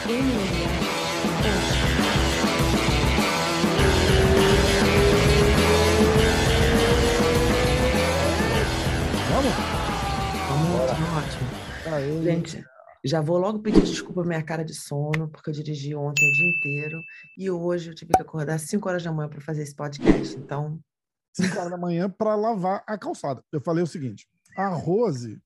Vamos? Vamos, tá ótimo. Aê. Gente, já vou logo pedir desculpa minha cara de sono, porque eu dirigi ontem o dia inteiro e hoje eu tive que acordar às 5 horas da manhã para fazer esse podcast. Então, 5 horas da manhã para lavar a calçada. Eu falei o seguinte: a Rose,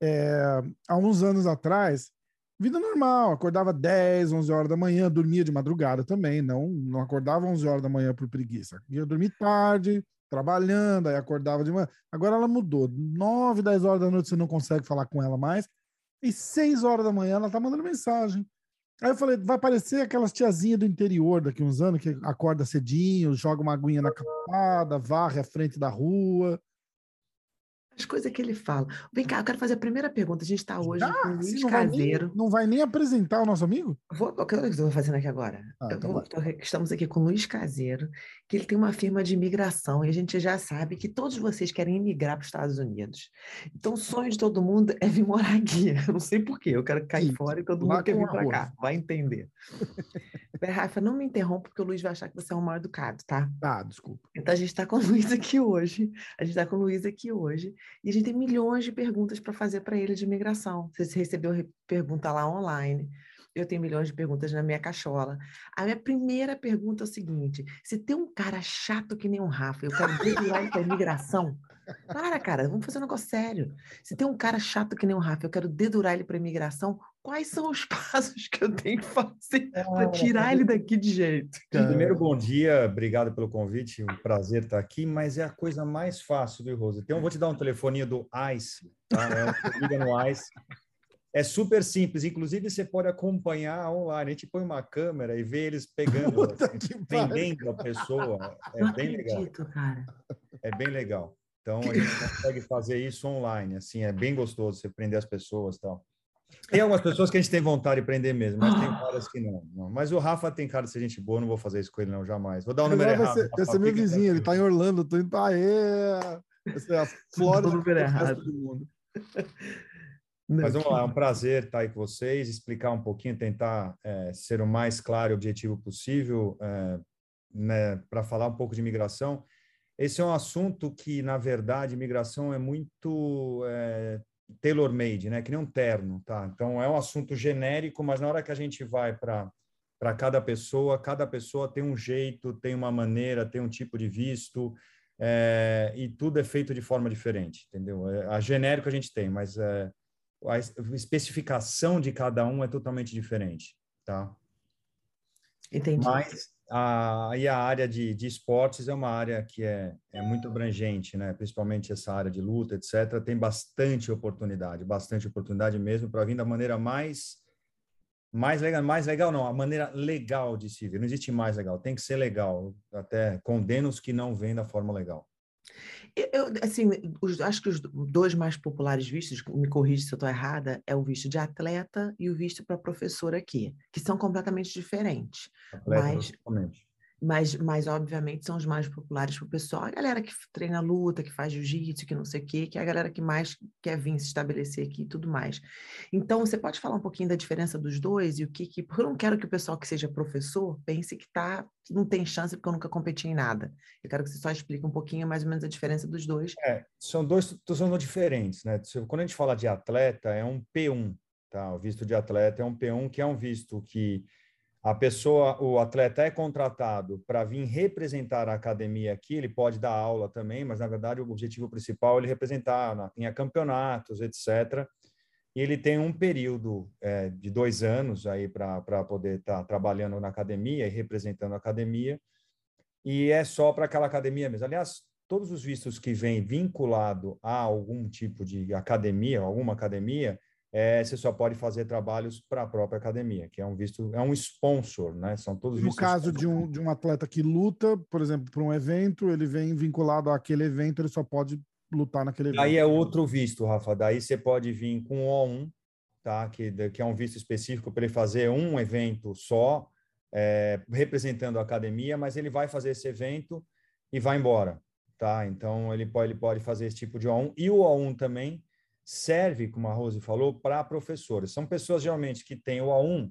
é, há uns anos atrás, vida normal, acordava 10, 11 horas da manhã, dormia de madrugada também, não, não acordava 11 horas da manhã por preguiça. Ia dormir tarde, trabalhando, aí acordava de manhã. Agora ela mudou. 9, 10 horas da noite você não consegue falar com ela mais. E 6 horas da manhã ela tá mandando mensagem. Aí eu falei, vai parecer aquelas tiazinhas do interior daqui uns anos, que acorda cedinho, joga uma aguinha na capada, varre a frente da rua. As coisas que ele fala. Vem cá, eu quero fazer a primeira pergunta. A gente está hoje Ah, com o assim, Luiz não, vai nem, Caseiro. não vai nem apresentar o nosso amigo? Vou, o que eu estou fazendo aqui agora? Ah, então vou- vai. tô- estamos aqui com o Luiz Caseiro, que ele tem uma firma de imigração e a gente já sabe que todos vocês querem imigrar para os Estados Unidos. Então, o sonho de todo mundo é vir morar aqui. Eu não sei por quê, eu quero cair Sim, fora e todo mundo quer vir para cá. Vai entender. Rafa, não me interrompa, porque o Luiz vai achar que você é um mal educado, tá? Ah, desculpa. Então, a gente está com o Luiz aqui hoje. A gente está com o Luiz aqui hoje. E a gente tem milhões de perguntas para fazer para ele de imigração. Você recebeu re- pergunta lá online. Eu tenho milhões de perguntas na minha cachola. A minha primeira pergunta é o seguinte: se tem um cara chato que nem o Rafa, eu quero dedurar para imigração. Para, cara, vamos fazer um negócio sério. Se tem um cara chato que nem o Rafa, eu quero dedurar ele para imigração. Quais são os passos que eu tenho que fazer para tirar ele daqui de jeito? Primeiro, bom dia, obrigado pelo convite, um prazer estar aqui, mas é a coisa mais fácil, viu, Rosa? Então, eu vou te dar um telefoninho do ICE, tá? É, liga no ICE. É super simples, inclusive você pode acompanhar online. A gente põe uma câmera e vê eles pegando, Puta assim, prendendo a pessoa. É Não bem legal. acredito, cara. É bem legal. Então, a gente consegue fazer isso online, assim, é bem gostoso você prender as pessoas tal. Tem algumas pessoas que a gente tem vontade de prender mesmo, mas tem várias que não, não. Mas o Rafa tem cara de ser gente boa, não vou fazer isso com ele não, jamais. Vou dar o número Agora vai errado. ser, vai Rafa, ser meu fica vizinho, ele tá em Orlando, eu tô indo pra Aê! Vai ser a Flórida número do resto errado. do mundo. Não, Mas vamos lá, é um prazer estar aí com vocês, explicar um pouquinho, tentar eh, ser o mais claro e objetivo possível, eh, né, para falar um pouco de imigração. Esse é um assunto que, na verdade, imigração é muito eh, tailor-made, né? Que nem um terno, tá? Então, é um assunto genérico, mas na hora que a gente vai para para cada pessoa, cada pessoa tem um jeito, tem uma maneira, tem um tipo de visto, eh, e tudo é feito de forma diferente, entendeu? Eh, A genérico a gente tem, mas eh, a es- especificação de cada um é totalmente diferente, tá? Entendi. Mas a, aí a área de, de esportes é uma área que é, é muito abrangente, né? Principalmente essa área de luta, etc. Tem bastante oportunidade, bastante oportunidade mesmo para vir da maneira mais mais legal, mais legal não, a maneira legal de se vir. Não existe mais legal, tem que ser legal. Até condeno os que não vêm da forma legal. Eu, assim, os- acho que os dois mais populares vistos, me corrija se eu estou errada, é o visto de atleta e o visto para professor aqui, que são completamente diferentes. Atleta, Mas-. Mas, mas, obviamente, são os mais populares para o pessoal. A galera que treina luta, que faz jiu-jitsu, que não sei o quê, que é a galera que mais quer vir se estabelecer aqui e tudo mais. Então, você pode falar um pouquinho da diferença dos dois e o que que... Porque eu não quero que o pessoal que seja professor pense que tá, não tem chance porque eu nunca competi em nada. Eu quero que você só explique um pouquinho mais ou menos a diferença dos dois. É, são dois são diferentes, né? Quando a gente fala de atleta, é um P1, tá? O visto de atleta é um P1, que é um visto que a pessoa, o atleta é contratado para vir representar a academia aqui, ele pode dar aula também, mas na verdade o objetivo principal é ele representar na- em campeonatos, etc. E ele tem um período é, de dois anos aí para poder estar trabalhando na academia e representando a academia, e é só para aquela academia mesmo. Aliás, todos os vistos que vêm vinculado a algum tipo de academia, alguma academia, é, você só pode fazer trabalhos para a própria academia, que é um visto, é um sponsor, né? São todos No caso de um, de um atleta que luta, por exemplo, para um evento, ele vem vinculado àquele evento, ele só pode lutar naquele evento. Aí é outro visto, Rafa. Daí você pode vir com o O1, tá? Que, que é um visto específico para ele fazer um evento só, é, representando a academia, mas ele vai fazer esse evento e vai embora, tá? Então ele pode, ele pode fazer esse tipo de O1. E o O1 também serve, como a Rose falou, para professores. São pessoas geralmente que têm o O1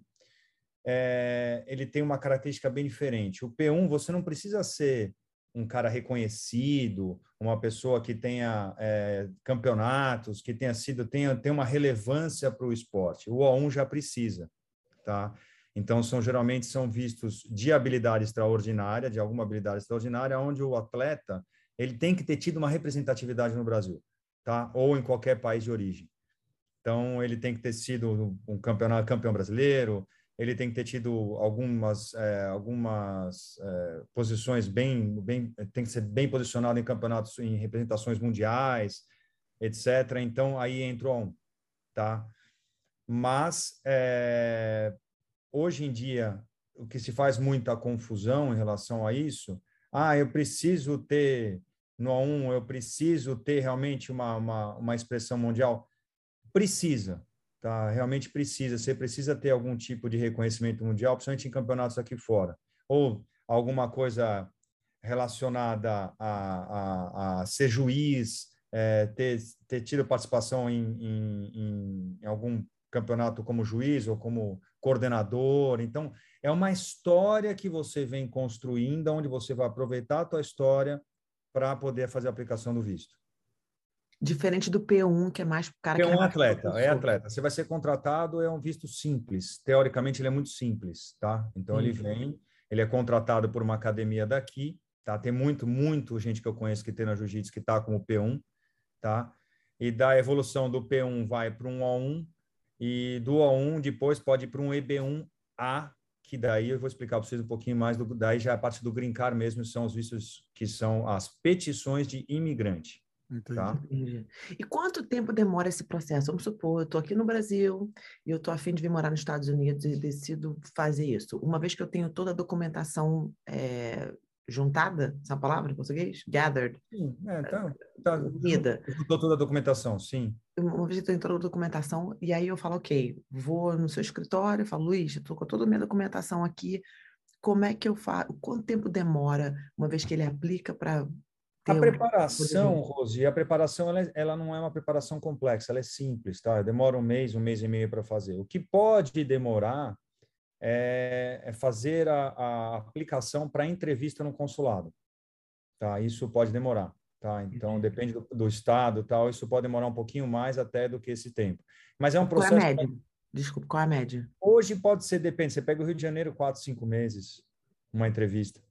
é, ele tem uma característica bem diferente. O P1, você não precisa ser um cara reconhecido, uma pessoa que tenha é, campeonatos, que tenha sido tenha, tenha uma relevância para o esporte. O O1 já precisa, tá? Então são geralmente são vistos de habilidade extraordinária, de alguma habilidade extraordinária, onde o atleta ele tem que ter tido uma representatividade no Brasil, tá? Ou em qualquer país de origem. Então ele tem que ter sido um campeonato campeão brasileiro, ele tem que ter tido algumas é, algumas é, posições bem bem tem que ser bem posicionado em campeonatos em representações mundiais etc então aí entrou um tá mas é, hoje em dia o que se faz muita confusão em relação a isso ah eu preciso ter no A1 eu preciso ter realmente uma, uma, uma expressão mundial precisa tá? Realmente precisa, você precisa ter algum tipo de reconhecimento mundial, principalmente em campeonatos aqui fora, ou alguma coisa relacionada a, a, a ser juiz, é, ter, ter tido participação em, em, em algum campeonato como juiz ou como coordenador. Então, é uma história que você vem construindo, onde você vai aproveitar a tua história para poder fazer a aplicação do visto. Diferente do P1, que é mais cara P1 que é atleta, é atleta. Você vai ser contratado, é um visto simples. Teoricamente, ele é muito simples, tá? Então, ele vem, ele é contratado por uma academia daqui, tá? Tem muito, muito gente que eu conheço que tem na jiu-jitsu que tá como P1, tá? E da evolução do P1 vai para um O1 e do O1 depois pode ir para um EB1A, que daí eu vou explicar para vocês um pouquinho mais do daí já é a parte do grincar mesmo, são os vistos que são as petições de imigrante. Tá? E quanto tempo demora esse processo? Vamos supor, eu estou aqui no Brasil e eu estou afim de vir morar nos Estados Unidos e decido fazer isso. Uma vez que eu tenho toda a documentação é, juntada, essa palavra em português? Gathered. Sim, é, tá, tá, unida. Estou toda a documentação, sim. Uma vez que eu toda a documentação, e aí eu falo, ok, vou no seu escritório, falo, Luiz, estou com toda a minha documentação aqui, como é que eu faço? Quanto tempo demora, uma vez que ele aplica para a preparação, Rose, a preparação ela, ela, não é uma preparação complexa, ela é simples, tá? Demora um mês, um mês e meio para fazer. O que pode demorar é, é fazer a, a aplicação para entrevista no consulado, tá? Isso pode demorar, tá? Então depende do, do, estado, tal. Isso pode demorar um pouquinho mais até do que esse tempo. Mas é um processo. Qual é a média? Desculpa, qual é a média? Hoje pode ser, depende. Você pega o Rio de Janeiro, quatro, cinco meses, uma entrevista.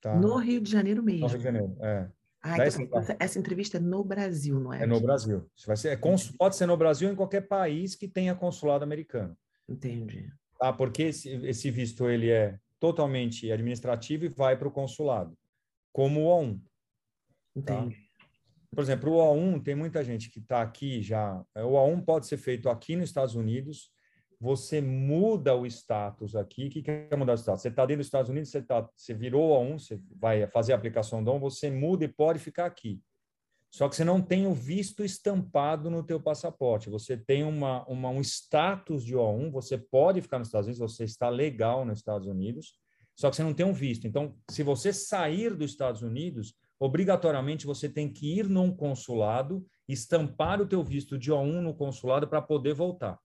Tá? No Rio de Janeiro mesmo. No Rio de Janeiro, é. Ah, então, essa, essa, entrevista é no Brasil, não é? É no Brasil. Vai ser, é cons, pode ser no Brasil ou em qualquer país que tenha consulado americano. Entendi. Tá? Porque esse, esse visto ele é totalmente administrativo e vai para o consulado, como o O1. Tá? Por exemplo, o O1 tem muita gente que está aqui já. O O1 pode ser feito aqui nos Estados Unidos você muda o status aqui. O que é mudar o status? Você está dentro dos Estados Unidos, você, tá, você virou a um, você vai fazer a aplicação do um, você muda e pode ficar aqui. Só que você não tem o visto estampado no teu passaporte. Você tem uma, uma, um status de O1, você pode ficar nos Estados Unidos, você está legal nos Estados Unidos, só que você não tem um visto. Então, se você sair dos Estados Unidos, obrigatoriamente você tem que ir num consulado, estampar o teu visto de O1 no consulado para poder voltar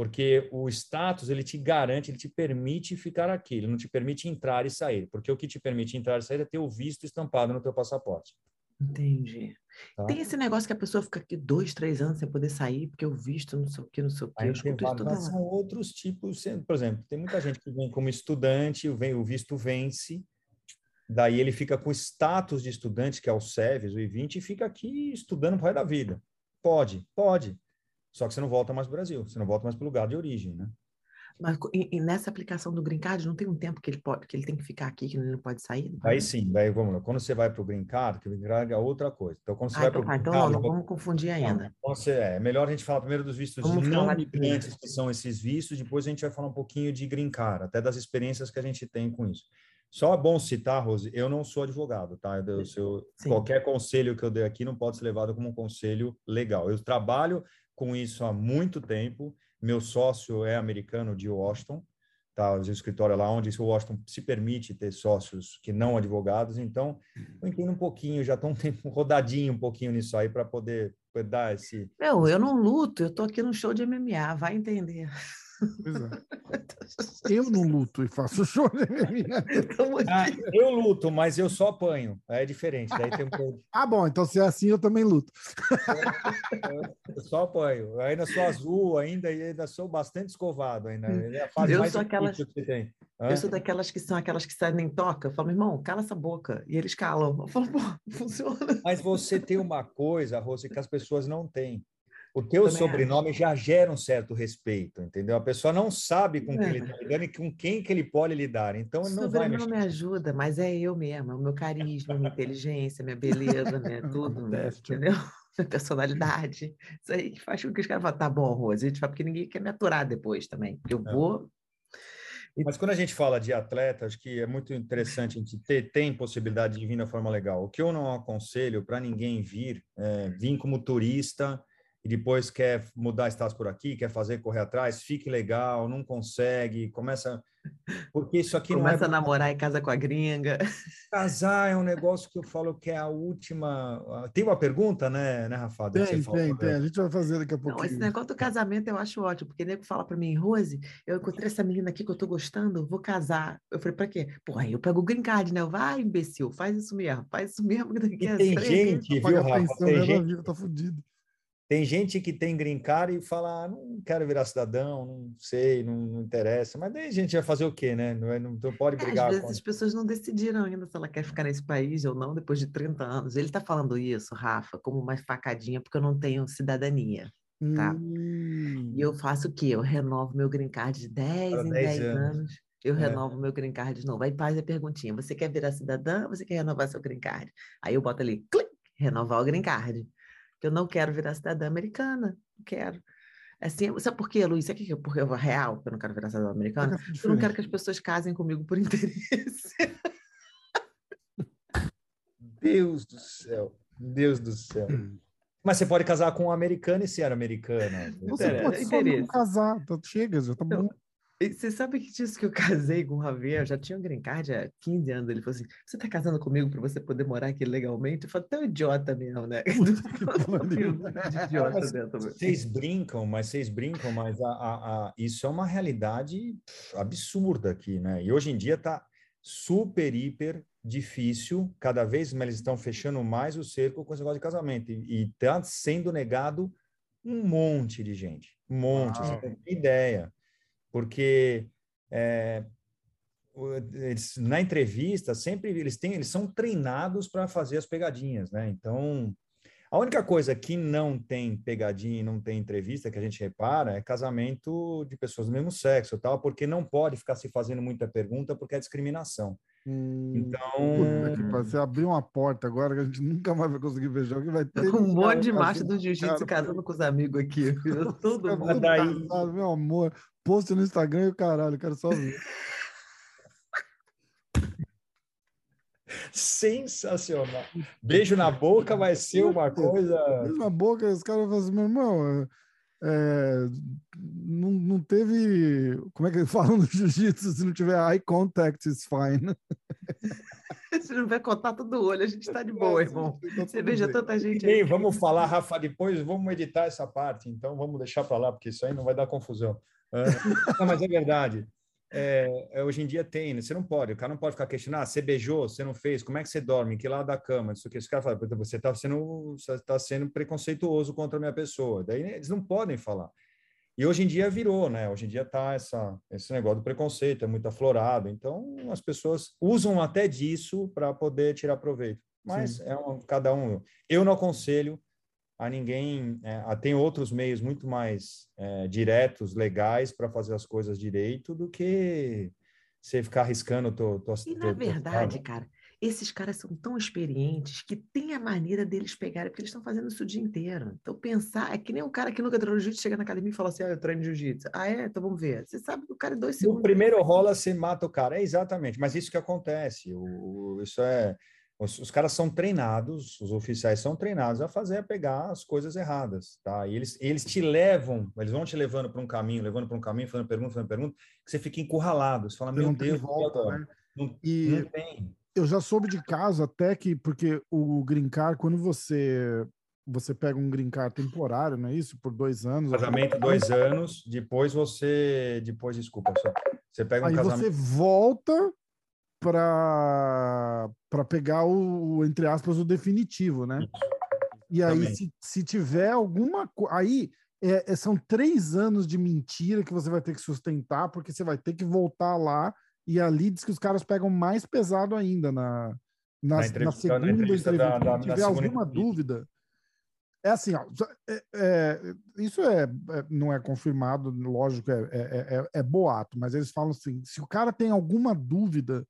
porque o status ele te garante, ele te permite ficar aqui, ele não te permite entrar e sair, porque o que te permite entrar e sair é ter o visto estampado no teu passaporte. Entendi. Tá? Tem esse negócio que a pessoa fica aqui dois, três anos sem poder sair, porque o visto não sei o que, não sei o que. Eu tem vários, são outros tipos, por exemplo, tem muita gente que vem como estudante, vem, o visto vence, daí ele fica com status de estudante, que é o SEVES, o I-20, e fica aqui estudando para da vida. Pode, pode. Só que você não volta mais para o Brasil, você não volta mais para o lugar de origem, né? Mas e, e nessa aplicação do Green Card, não tem um tempo que ele pode, que ele tem que ficar aqui, que ele não pode sair? Aí sim, daí vamos lá. Quando você vai para o Green Card, que o Green Card é outra coisa. Então, quando você ah, vai então, para o Green então, Card... Então, não, não vamos confundir ainda. Então, você, é melhor a gente falar primeiro dos vistos vamos de não migrantes, que são esses vistos, depois a gente vai falar um pouquinho de Green Card, até das experiências que a gente tem com isso. Só é bom citar, Rose, eu não sou advogado, tá? Eu, eu, qualquer conselho que eu dei aqui não pode ser levado como um conselho legal. Eu trabalho com isso há muito tempo. Meu sócio é americano de Washington, tá? O escritório lá onde o Washington se permite ter sócios que não advogados. Então, eu entendo um pouquinho, já estou um tempo rodadinho um pouquinho nisso aí para poder, dar esse. Meu, eu não luto, eu estou aqui no show de MMA, vai entender. Pois é. Eu não luto e faço show. Ah, eu luto, mas eu só apanho. É diferente. Daí tem um... Ah, bom, então se é assim, eu também luto. Eu só apanho. Eu ainda sou azul, ainda, ainda sou bastante escovado. Ainda. É a fase eu sou aquelas. Que tem. Eu sou daquelas que são aquelas que saem nem toca. Eu falo, irmão, cala essa boca. E eles calam. Eu falo, pô, funciona. Mas você tem uma coisa, Rose, que as pessoas não têm. O teu Também sobrenome acho. já gera um certo respeito, entendeu? A pessoa não sabe com é. quem ele está lidando e com quem que ele pode lidar. Então, ele não vai mexer. me ajuda, mas é eu mesmo, é o meu carisma, minha inteligência, minha beleza, né? tudo, né? entendeu? Minha personalidade. Isso aí que faz com que os caras falem, tá bom, Rose, a gente fala, porque ninguém quer me aturar depois também. Eu é. vou mas quando a gente fala de atleta, acho que é muito interessante a gente ter tem possibilidade de vir na forma legal. O que eu não aconselho para ninguém vir, é, vir como turista e depois quer mudar status por aqui, quer fazer correr atrás, fique legal, não consegue, começa. Porque isso aqui Começa não é... a namorar e casa com a gringa. Casar é um negócio que eu falo que é a última. Tem uma pergunta, né, né Rafa? Tem, tem, falou, tem. A gente vai fazer daqui a pouco. Não, esse negócio do casamento eu acho ótimo, porque nego fala para mim, Rose, eu encontrei essa menina aqui que eu tô gostando, vou casar. Eu falei, para quê? Porra, eu pego o green card, né? Vai, imbecil, faz isso mesmo, faz isso mesmo. Que daqui a tem gente, viu, Rafa? Pensão, tem gente... Vida, tá fudido. Tem gente que tem green card e fala, ah, não quero virar cidadão, não sei, não, não, interessa. Mas daí a gente vai fazer o quê, né? Não, é, não, não pode brigar. É, às vezes as pessoas não decidiram ainda se ela quer ficar nesse país ou não depois de 30 anos. Ele está falando isso, Rafa, como uma facadinha, porque eu não tenho cidadania. Tá? Hum. E eu faço o quê? Eu renovo meu green card de 10 Para em 10, 10 anos. anos. Eu é. renovo meu green card de novo. Aí faz a perguntinha: você quer virar cidadã ou você quer renovar seu green card? Aí eu boto ali, clique, renovar o green card que eu não quero virar cidadã americana, não quero. Assim, sabe por quê, Luiz? Sabe que porque eu real que eu não quero virar cidadã americana? É eu não quero que as pessoas casem comigo por interesse. Deus do céu, Deus do céu. Mas você pode casar com um americano e ser americana. Você é, pode só não casar, tá, chega, já tá bom. Você sabe que disso que eu casei com o Javier, eu já tinha um green card há 15 anos. Ele falou assim: Você tá casando comigo para você poder morar aqui legalmente? Eu falei: Tão idiota mesmo, né? idiota Vocês brincam, mas vocês brincam, mas a, a, a, isso é uma realidade absurda aqui, né? E hoje em dia tá super, hiper difícil. Cada vez mais eles estão fechando mais o cerco com esse negócio de casamento. E, e tá sendo negado um monte de gente. Um monte, Uau. você tem ideia porque é, eles, na entrevista sempre eles têm, eles são treinados para fazer as pegadinhas, né? Então a única coisa que não tem pegadinha e não tem entrevista que a gente repara é casamento de pessoas do mesmo sexo, tal, porque não pode ficar se fazendo muita pergunta porque é discriminação. Hum, então, você abriu uma porta agora que a gente nunca mais vai conseguir ver jogo. Vai ter um monte de macho do jiu-jitsu casando com os amigos aqui. Todo mundo. Daí... Casado, meu amor, post no Instagram e o caralho, quero só ver. Sensacional. Beijo na boca vai ser uma coisa. Beijo na boca, os caras vão assim, meu irmão, é, não, não teve. Como é que falam no jiu-jitsu? Se não tiver eye contact, it's fine. Se não tiver contato do olho, a gente está de boa, irmão. Você veja tanta gente aí. Vamos falar, Rafa, depois vamos editar essa parte, então vamos deixar para lá, porque isso aí não vai dar confusão. É, não, mas é verdade. É, é, hoje em dia tem, né? você não pode, o cara não pode ficar questionando, ah, você beijou, você não fez, como é que você dorme, que lado da cama, isso que esse cara fala, você está sendo, você tá sendo preconceituoso contra a minha pessoa, daí eles não podem falar. E hoje em dia virou, né? Hoje em dia tá essa, esse negócio do preconceito, é muito aflorado, então as pessoas usam até disso para poder tirar proveito. Mas Sim. é um, cada um. Eu não aconselho, a ninguém. É, tem outros meios muito mais é, diretos, legais, para fazer as coisas direito do que você ficar arriscando. Tô, tô, e, na verdade, cara, esses caras são tão experientes que tem a maneira deles pegarem, porque eles estão fazendo isso o dia inteiro. Então, pensar, é que nem um cara que nunca treinou jiu-jitsu chega na academia e fala assim: ah, eu treino jiu-jitsu. Ah, é? Então vamos ver. Você sabe que o cara é dois segundos. No primeiro rola, você mata o cara. É exatamente, mas isso que acontece. O, isso é os, os, caras são treinados, os oficiais são treinados a fazer, a pegar as coisas erradas, tá? E eles, eles te levam, eles vão te levando para um caminho, levando para um caminho, fazendo pergunta, fazendo pergunta, que você fica encurralado. Você fala, meu Deus, volta, né? não, e não tem. Eu já soube de caso até que, porque o Green Card, quando você você pega um green card temporário, não é isso? Por dois anos. Casamento, dois anos. Depois você. Depois, desculpa, só. Você pega um Aí casamento. você volta para para pegar o, o, entre aspas, o definitivo, né? E aí, se, se tiver alguma coisa. Aí é, é- são três anos de mentira que você vai ter que sustentar, porque você vai ter que voltar lá. E ali diz que os caras pegam mais pesado ainda na, na, na entrevista- segunda na entrevista. entrevista da- da- Se na tiver alguma entrevista. dúvida. É assim, ó, é- é- isso é, é- não é confirmado, lógico, é- é- é boato, mas eles falam assim: se o cara tem alguma dúvida,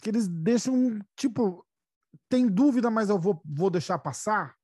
que eles deixam, tipo, tem dúvida, mas eu vou, vou deixar passar.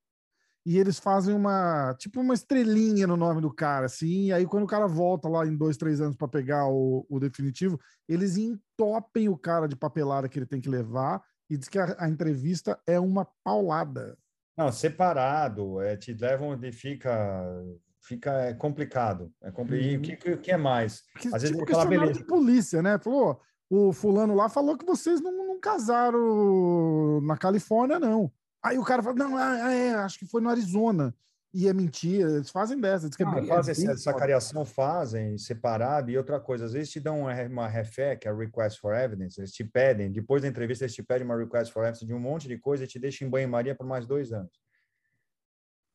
E eles fazem uma, tipo, uma estrelinha no nome do cara, assim. E aí, quando o cara volta lá em dois, três anos para pegar o, o definitivo, eles entopem o cara de papelada que ele tem que levar e diz que a, a entrevista é uma paulada. Não, separado, é, te levam e fica, fica é complicado. É compli... E o que, que- que é mais? Porque, Às vezes tipo, fala, beleza. de polícia, né? Falou, o fulano lá falou que vocês não, não casaram na Califórnia, não. Aí o cara fala, não, ah, é, acho que foi no Arizona. E é mentira, eles fazem dessa. Que é Ah, fazem é essa, essa cariação, fazem separado. E outra coisa, às vezes te dão uma, uma refé, que é a request for evidence, eles te pedem, depois da entrevista, eles te pedem uma request for evidence de um monte de coisa e te deixam em banho-maria por mais dois anos.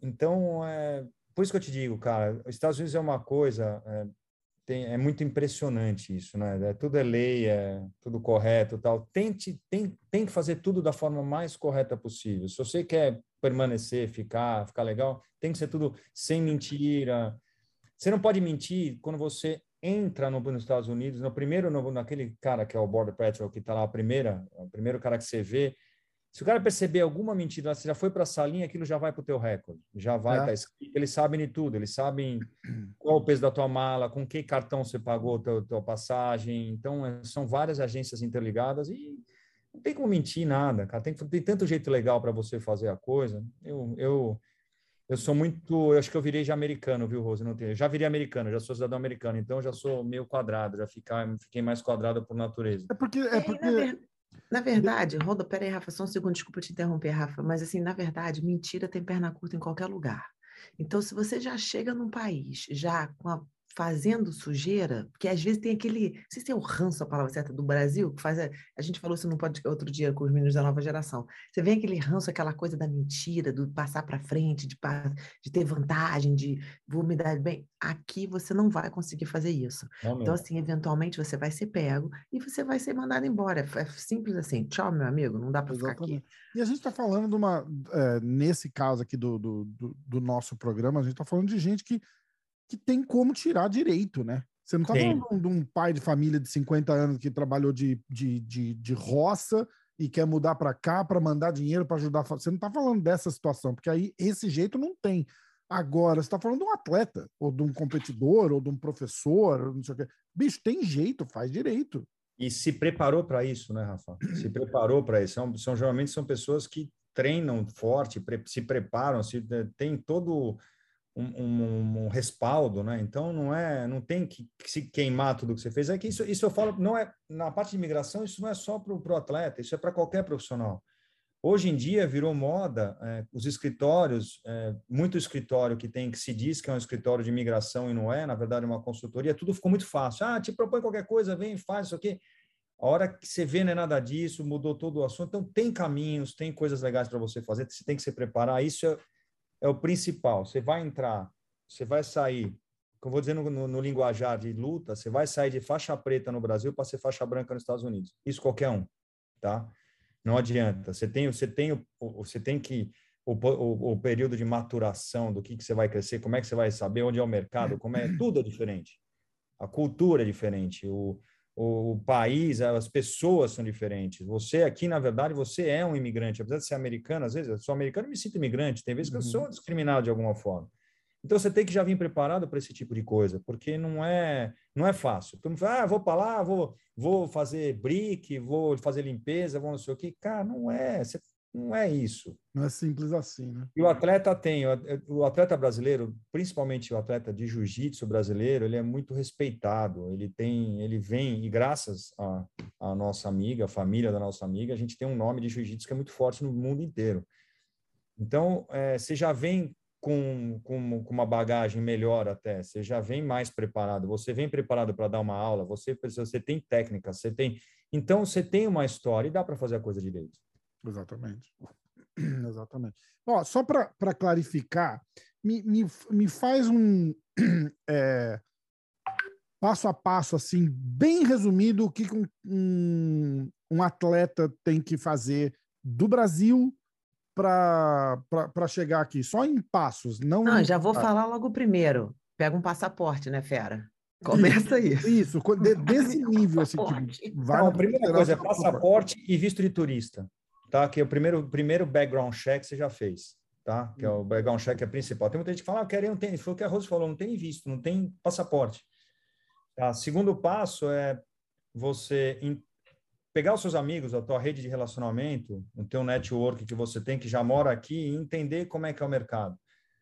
Então, é, por isso que eu te digo, cara, os Estados Unidos é uma coisa, é, tem, é muito impressionante isso, né? É, tudo é lei, é tudo correto tal. Tente, tem, tem que fazer tudo da forma mais correta possível. Se você quer permanecer, ficar, ficar legal, tem que ser tudo sem mentira. Você não pode mentir quando você entra no, nos Estados Unidos, no primeiro, no, naquele cara que é o Border Patrol, que está lá, a primeira, o primeiro cara que você vê, se o cara perceber alguma mentira, você já foi para a salinha, aquilo já vai para o teu recorde, já vai, É. tá escrito, eles sabem de tudo, eles sabem qual o peso da tua mala, com que cartão você pagou a tua, tua passagem, então é, são várias agências interligadas e não tem como mentir nada, cara, tem, tem tanto jeito legal para você fazer a coisa, eu, eu, eu sou muito, eu acho que eu virei já americano, viu, Rose? Não tem, eu já virei americano, já sou cidadão americano, então eu já sou meio quadrado, já ficar, fiquei mais quadrado por natureza. É porque, é É, porque na, ver- na verdade, Roda, peraí, Rafa, só um segundo, desculpa te interromper, Rafa, mas assim, na verdade, mentira tem perna curta em qualquer lugar. Então, se você já chega num país já com a- fazendo sujeira, porque às vezes tem aquele, não sei se é o ranço a palavra certa do Brasil, que faz, a, a gente falou isso no podcast outro dia com os meninos da nova geração. Você vê aquele ranço, aquela coisa da mentira, do passar para frente, de, de ter vantagem, de vou me dar bem. Aqui você não vai conseguir fazer isso. Não. Então, assim, eventualmente você vai ser pego e você vai ser mandado embora. É é simples assim. Tchau, meu amigo, não dá para ficar aqui. E a gente está falando de uma. é, nesse caso aqui do, do, do, do nosso programa, a gente está falando de gente que, que tem como tirar direito, né? Você não está falando de um pai de família de 50 anos que trabalhou de, de, de, de roça e quer mudar para cá para mandar dinheiro para ajudar. Você não está falando dessa situação, porque aí esse jeito não tem. Agora, você está falando de um atleta, ou de um competidor, ou de um professor, não sei o quê. Bicho, tem jeito, faz direito. E se preparou para isso, né, Rafa? Se preparou para isso. São, são geralmente são pessoas que treinam forte, pre- se preparam, se tem todo um, um- um respaldo, né? Então não é, não tem que, se queimar tudo que você fez. É que isso, isso eu falo, não é na parte de imigração, isso não é só para o atleta, isso é para qualquer profissional. Hoje em dia virou moda é, os escritórios, é, muito escritório que tem que se diz que é um escritório de imigração e não é, na verdade uma consultoria, tudo ficou muito fácil. Ah, te propõe qualquer coisa, vem, faz isso aqui. A hora que você vê não é nada disso, mudou todo o assunto. Então tem caminhos, tem coisas legais para você fazer, você tem que se preparar. Isso é, é o principal. Você vai entrar, você vai sair, como vou dizer no, no, no linguajar de luta, você vai sair de faixa preta no Brasil para ser faixa branca nos Estados Unidos. Isso qualquer um, tá? Não adianta. Você tem, você tem, você tem que o, o, o período de maturação do que, que você vai crescer, como é que você vai saber onde é o mercado, como é tudo é diferente. A cultura é diferente, o, o, país, as pessoas são diferentes. Você aqui, na verdade, você é um imigrante. Apesar de ser americano, às vezes eu sou americano e me sinto imigrante. Tem vezes que eu Uhum. sou discriminado de alguma forma. Então você tem que já vir preparado para esse tipo de coisa, porque não é não é fácil. Todo mundo fala, ah, vou para lá, vou vou fazer brick, vou fazer limpeza, vou não sei o quê. Cara, não é, você- não é isso. Não é simples assim, né? E o atleta tem, o- atleta brasileiro, principalmente o atleta de jiu-jitsu brasileiro, ele é muito respeitado. Ele tem, ele vem e graças à à nossa amiga, a família da nossa amiga, a gente tem um nome de jiu-jitsu que é muito forte no mundo inteiro. Então, é, você já vem com, com, com, uma bagagem melhor até, você já vem mais preparado, você vem preparado para dar uma aula, você, você tem técnica, você tem. Então, você tem uma história e dá para fazer a coisa direito. Exatamente. Exatamente. Ó, só para clarificar, me, me, me faz um é, passo a passo, assim, bem resumido, o que um, um, um atleta tem que fazer do Brasil para chegar aqui? Só em passos, não. Não, já vou falar logo primeiro. Pega um passaporte, né, Fera? Começa isso. Isso, desse nível, assim, tipo, vai então, a primeira coisa é passaporte e visto de turista, tá? Que é o primeiro, primeiro background check você já fez, tá? Que é o background check é principal. Tem muita gente que fala, ah, eu quero não tem, foi o que a Rose falou, não tem visto, não tem passaporte. Tá? Segundo passo é você pegar os seus amigos, a tua rede de relacionamento, o teu network que você tem, que já mora aqui, e entender como é que é o mercado.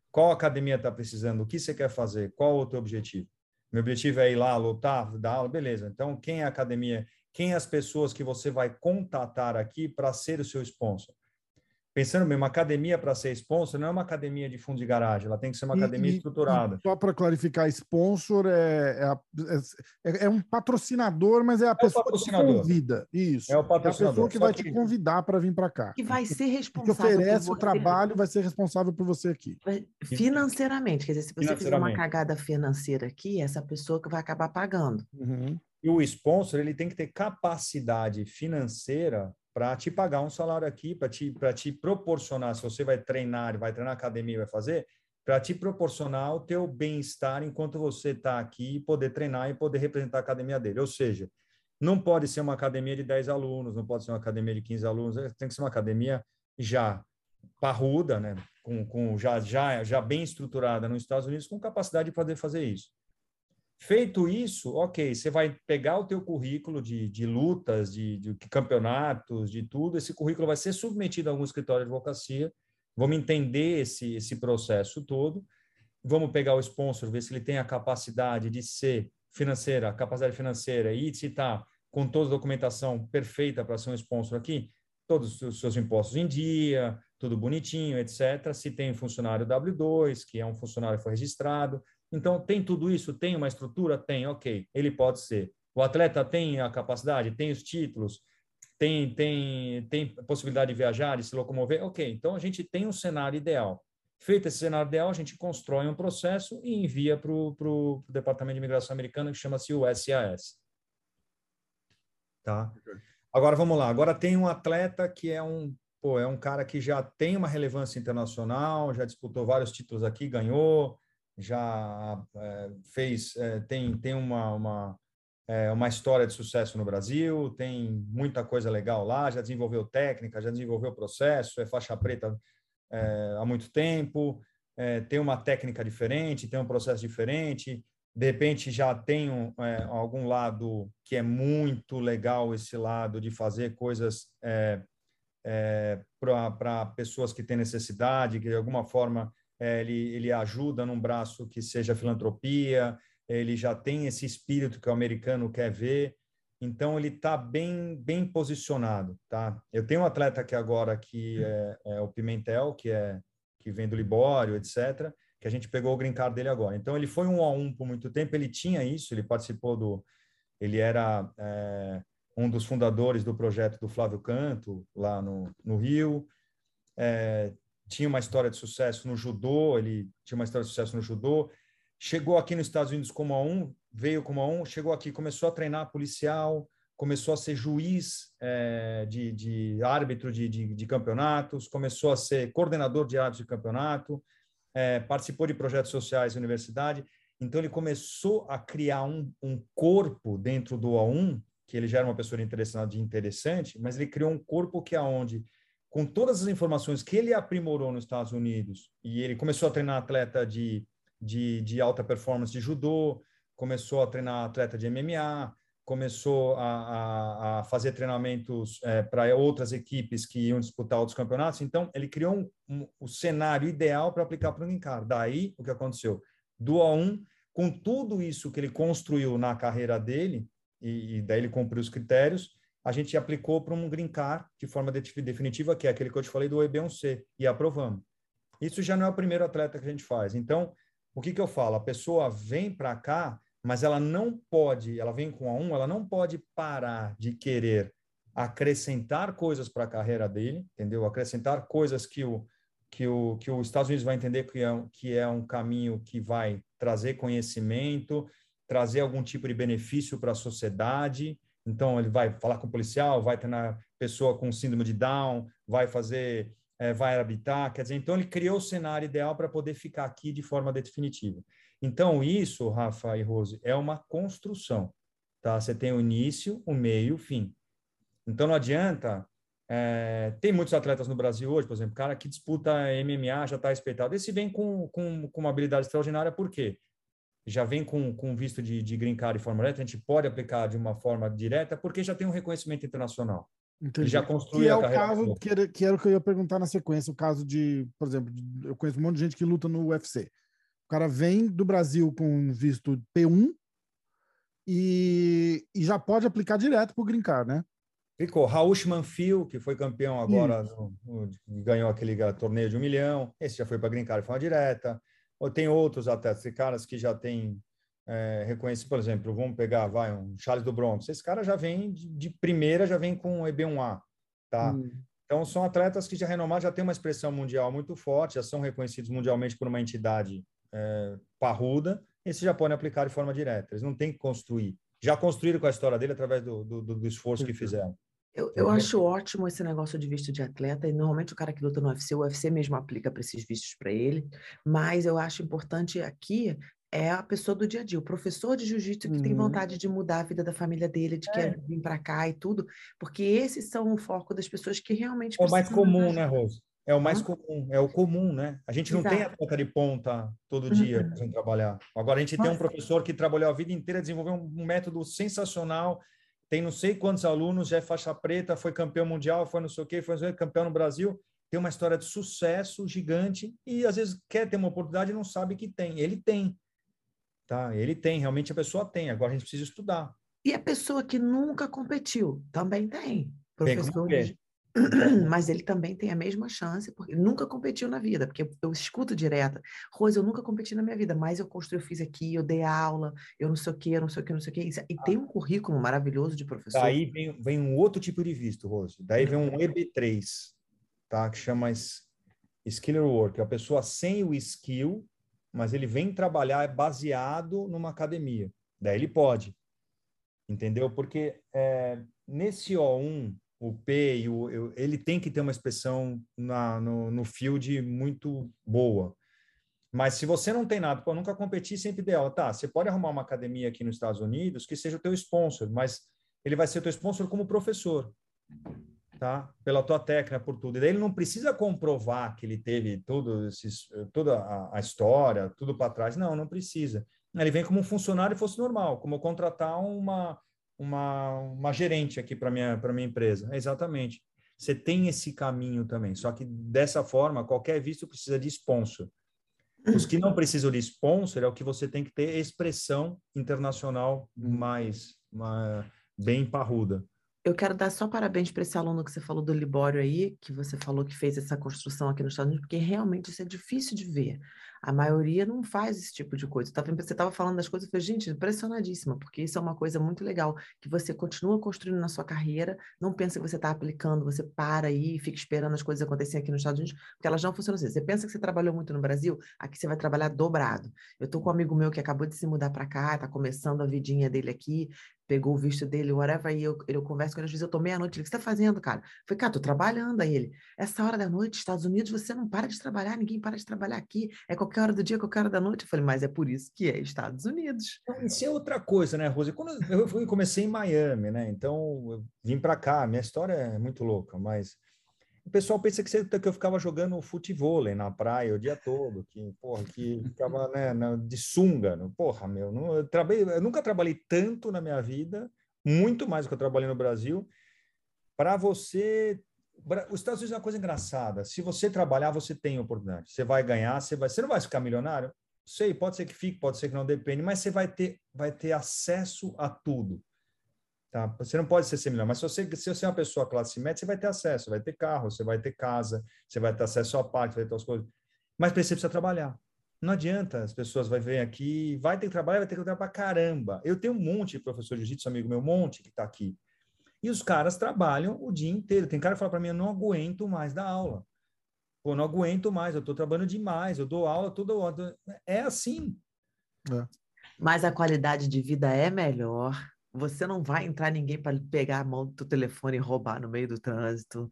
Qual academia está precisando? O que você quer fazer? Qual o teu objetivo? Meu objetivo é ir lá, lutar, dar aula, beleza. Então, quem é a academia? Quem é as pessoas que você vai contatar aqui para ser o seu sponsor? Pensando uma academia para ser sponsor não é uma academia de fundo de garagem, ela tem que ser uma academia e, estruturada. E só para clarificar, sponsor é, é, é, é, um patrocinador, mas é a é pessoa que convida. Isso. É o patrocinador. É a pessoa que vai que... te convidar para vir para cá. Que vai ser responsável. Que oferece o trabalho, vai ser responsável por você aqui. Financeiramente, quer dizer, se você fizer uma cagada financeira aqui, essa pessoa que vai acabar pagando. Uhum. E o sponsor, ele tem que ter capacidade financeira para te pagar um salário aqui, para te, te proporcionar, se você vai treinar, vai treinar academia, vai fazer, para te proporcionar o teu bem-estar enquanto você está aqui e poder treinar e poder representar a academia dele. Ou seja, não pode ser uma academia de 10 alunos, não pode ser uma academia de 15 alunos, é, tem que ser uma academia já parruda, né? com, com já, já, já bem estruturada nos Estados Unidos, com capacidade de poder fazer isso. Feito isso, ok, você vai pegar o teu currículo de, de lutas, de, de, campeonatos, de tudo, esse currículo vai ser submetido a algum escritório de advocacia, vamos entender esse, esse processo todo, vamos pegar o sponsor, ver se ele tem a capacidade de ser financeira, capacidade financeira e se está com toda a documentação perfeita para ser um sponsor aqui, todos os seus impostos em dia, tudo bonitinho, etc. Se tem funcionário W2, que é um funcionário que foi registrado, então, tem tudo isso? Tem uma estrutura? Tem, ok. Ele pode ser. O atleta tem a capacidade, tem os títulos, tem, tem, tem possibilidade de viajar, de se locomover? Ok. Então, a gente tem um cenário ideal. Feito esse cenário ideal, a gente constrói um processo e envia para o Departamento de Imigração Americana, que chama-se o SAS. Tá? Agora, vamos lá. Agora tem um atleta que é um, pô, é um cara que já tem uma relevância internacional, já disputou vários títulos aqui, ganhou, já é, fez, é, tem, tem uma, uma, é, uma história de sucesso no Brasil, tem muita coisa legal lá, já desenvolveu técnica, já desenvolveu processo, é faixa preta é, há muito tempo, é, tem uma técnica diferente, tem um processo diferente, de repente já tem um, é, algum lado que é muito legal, esse lado de fazer coisas para pessoas que têm necessidade, que de alguma forma ele, ele ajuda num braço que seja filantropia, ele já tem esse espírito que o americano quer ver, então ele está bem bem posicionado, tá? Eu tenho um atleta aqui agora que é, é, o Pimentel, que é que vem do Libório, etc., que a gente pegou o green card dele agora. Então ele foi um a um por muito tempo, ele tinha isso, ele participou do, ele era é, um dos fundadores do projeto do Flávio Canto lá no, no Rio, é, tinha uma história de sucesso no judô, ele tinha uma história de sucesso no judô, chegou aqui nos Estados Unidos como a um, veio como a um, chegou aqui, começou a treinar policial, começou a ser juiz é, de, de, árbitro de, de, de, campeonatos, começou a ser coordenador de árbitros de campeonato, é, participou de projetos sociais na universidade. Então, ele começou a criar um, um corpo dentro do A1, que ele já era uma pessoa interessante, interessante, mas ele criou um corpo que é onde com todas as informações que ele aprimorou nos Estados Unidos, e ele começou a treinar atleta de, de, de alta performance de judô, começou a treinar atleta de MMA, começou a, a, a fazer treinamentos é, para outras equipes que iam disputar outros campeonatos. Então, ele criou um, um, o cenário ideal para aplicar para o Incar. Daí, o que aconteceu? Do A1, com tudo isso que ele construiu na carreira dele, e, e daí ele cumpriu os critérios, a gente aplicou para um green card de forma definitiva, que é aquele que eu te falei do EB1C, e aprovamos. Isso já não é o primeiro atleta que a gente faz. Então, o que, que eu falo? A pessoa vem para cá, mas ela não pode, ela vem com a 1, ela não pode parar de querer acrescentar coisas para a carreira dele, entendeu? Acrescentar coisas que o, que o, que os Estados Unidos vai entender que é, que é um caminho que vai trazer conhecimento, trazer algum tipo de benefício para a sociedade. Então, ele vai falar com o policial, vai ter na pessoa com síndrome de Down, vai fazer, é, vai habitar. Quer dizer, então, ele criou o cenário ideal para poder ficar aqui de forma definitiva. Então, isso, Rafa e Rose, é uma construção. Tá? Você tem o início, o meio, o fim. Então, não adianta. É, tem muitos atletas no Brasil hoje, por exemplo, cara que disputa MMA já está respeitado. Esse vem com, com, com uma habilidade extraordinária, por quê? Já vem com, com visto de, de green card e forma direta, a gente pode aplicar de uma forma direta, porque já tem um reconhecimento internacional. Entendi. Ele já construiu que é o caso que era, que era o que eu ia perguntar na sequência, o caso de, por exemplo, eu conheço um monte de gente que luta no UFC. O cara vem do Brasil com visto P1 e, e já pode aplicar direto para o green card, né? Ficou. Raul Manfio, que foi campeão agora, no, no, ganhou aquele torneio de um milhão. Esse já foi para Green Card de forma direta. Ou tem outros atletas, tem caras que já têm é, reconhecido, por exemplo, vamos pegar, vai, um Charles do Bronx. Esse cara já vem de, de primeira, já vem com EB1A, tá? Hum. Então, são atletas que já renomados, já têm uma expressão mundial muito forte, já são reconhecidos mundialmente por uma entidade é, parruda, e se já podem aplicar de forma direta. Eles não têm que construir. Já construíram com a história dele através do, do, do esforço que fizeram. Eu, eu acho ótimo esse negócio de visto de atleta, e normalmente o cara que luta no UFC, o UFC mesmo aplica para esses vistos para ele, mas eu acho importante aqui é a pessoa do dia a dia, o professor de jiu-jitsu que uhum. tem vontade de mudar a vida da família dele, de é. querer vir para cá e tudo, porque esses são o foco das pessoas que realmente É o mais comum, né, Rose? É o mais comum, é o comum, né? A gente não Exato. tem a toca de ponta todo dia uhum. para trabalhar. Agora a gente Nossa. tem um professor que trabalhou a vida inteira, desenvolveu um método sensacional tem não sei quantos alunos, já é faixa preta, foi campeão mundial, foi não sei o quê, foi campeão no Brasil, tem uma história de sucesso gigante e às vezes quer ter uma oportunidade e não sabe que tem. Ele tem, tá? Ele tem, realmente a pessoa tem. Agora a gente precisa estudar. E a pessoa que nunca competiu também tem. Professor de, mas ele também tem a mesma chance, porque nunca competiu na vida, porque eu, escuto direto, Rose, eu nunca competi na minha vida, mas eu construí, eu fiz aqui, eu dei aula, eu não sei o que, eu não sei o que, não sei o que, e tem um currículo maravilhoso de professor. Daí vem, vem um outro tipo de visto, Rose, daí vem um EB3, tá, que chama Skiller Work, é a pessoa sem o skill, mas ele vem trabalhar baseado numa academia, daí ele pode, entendeu? Porque é, nesse O1, o P e o, ele tem que ter uma expressão na, no, no field muito boa. Mas se você não tem nada, para nunca competir, sempre ideal. Tá, você pode arrumar uma academia aqui nos Estados Unidos que seja o teu sponsor, mas ele vai ser teu sponsor como professor, tá? Pela tua técnica, por tudo. E daí ele não precisa comprovar que ele teve tudo esses, toda a, a história, tudo para trás. Não, não precisa. Ele vem como um funcionário fosse normal, como contratar uma uma, uma gerente aqui para minha para minha empresa. É exatamente. Você tem esse caminho também. Só que dessa forma, qualquer visto precisa de sponsor. Os que não precisam de sponsor é o que você tem que ter expressão internacional mais, mais bem parruda. Eu quero dar só parabéns para esse aluno que você falou do Libório aí, que você falou que fez essa construção aqui nos Estados Unidos, porque realmente isso é difícil de ver. A maioria não faz esse tipo de coisa. Você estava falando das coisas, eu falei, gente, impressionadíssima, porque isso é uma coisa muito legal, que você continua construindo na sua carreira, não pensa que você está aplicando, você para aí e fica esperando as coisas acontecerem aqui nos Estados Unidos, porque elas não funcionam assim. Você pensa que você trabalhou muito no Brasil, aqui você vai trabalhar dobrado. Eu estou com um amigo meu que acabou de se mudar para cá, está começando a vidinha dele aqui, pegou o visto dele, whatever, e eu, eu converso com ele, às vezes eu tô meia-noite, ele, o que você tá fazendo, cara? Eu falei, cara, tô trabalhando, aí ele, essa hora da noite, Estados Unidos, você não para de trabalhar, ninguém para de trabalhar aqui, é qualquer hora do dia, qualquer hora da noite. Eu falei, mas é por isso que é Estados Unidos. Isso é outra coisa, né, Rose? Quando eu comecei em Miami, né, então eu vim para cá, minha história é muito louca, mas o pessoal pensa que, que eu ficava jogando futebol na praia o dia todo, que, porra, que ficava né, de sunga. Porra, meu, não, eu, trabalhei, eu nunca trabalhei tanto na minha vida, muito mais do que eu trabalhei no Brasil, para você. Os Estados Unidos é uma coisa engraçada. Se você trabalhar, você tem oportunidade. Você vai ganhar, você, vai, você não vai ficar milionário? Sei, pode ser que fique, pode ser que não depende, mas você vai ter, vai ter acesso a tudo. Tá? Você não pode ser seminário, mas se você, se você é uma pessoa classe média, você vai ter acesso, vai ter carro, você vai ter casa, você vai ter acesso a parque, vai ter as coisas. Mas você precisa trabalhar. Não adianta, as pessoas vão vir aqui, vai ter que trabalhar, vai ter que trabalhar para caramba. Eu tenho um monte de professor de jiu-jitsu, amigo meu, um monte que está aqui. E os caras trabalham o dia inteiro. Tem cara que fala para mim, eu não aguento mais dar aula. Pô, não aguento mais, eu estou trabalhando demais, eu dou aula toda hora. É assim. É. Mas a qualidade de vida é melhor. Você não vai entrar ninguém para pegar a mão do telefone e roubar no meio do trânsito.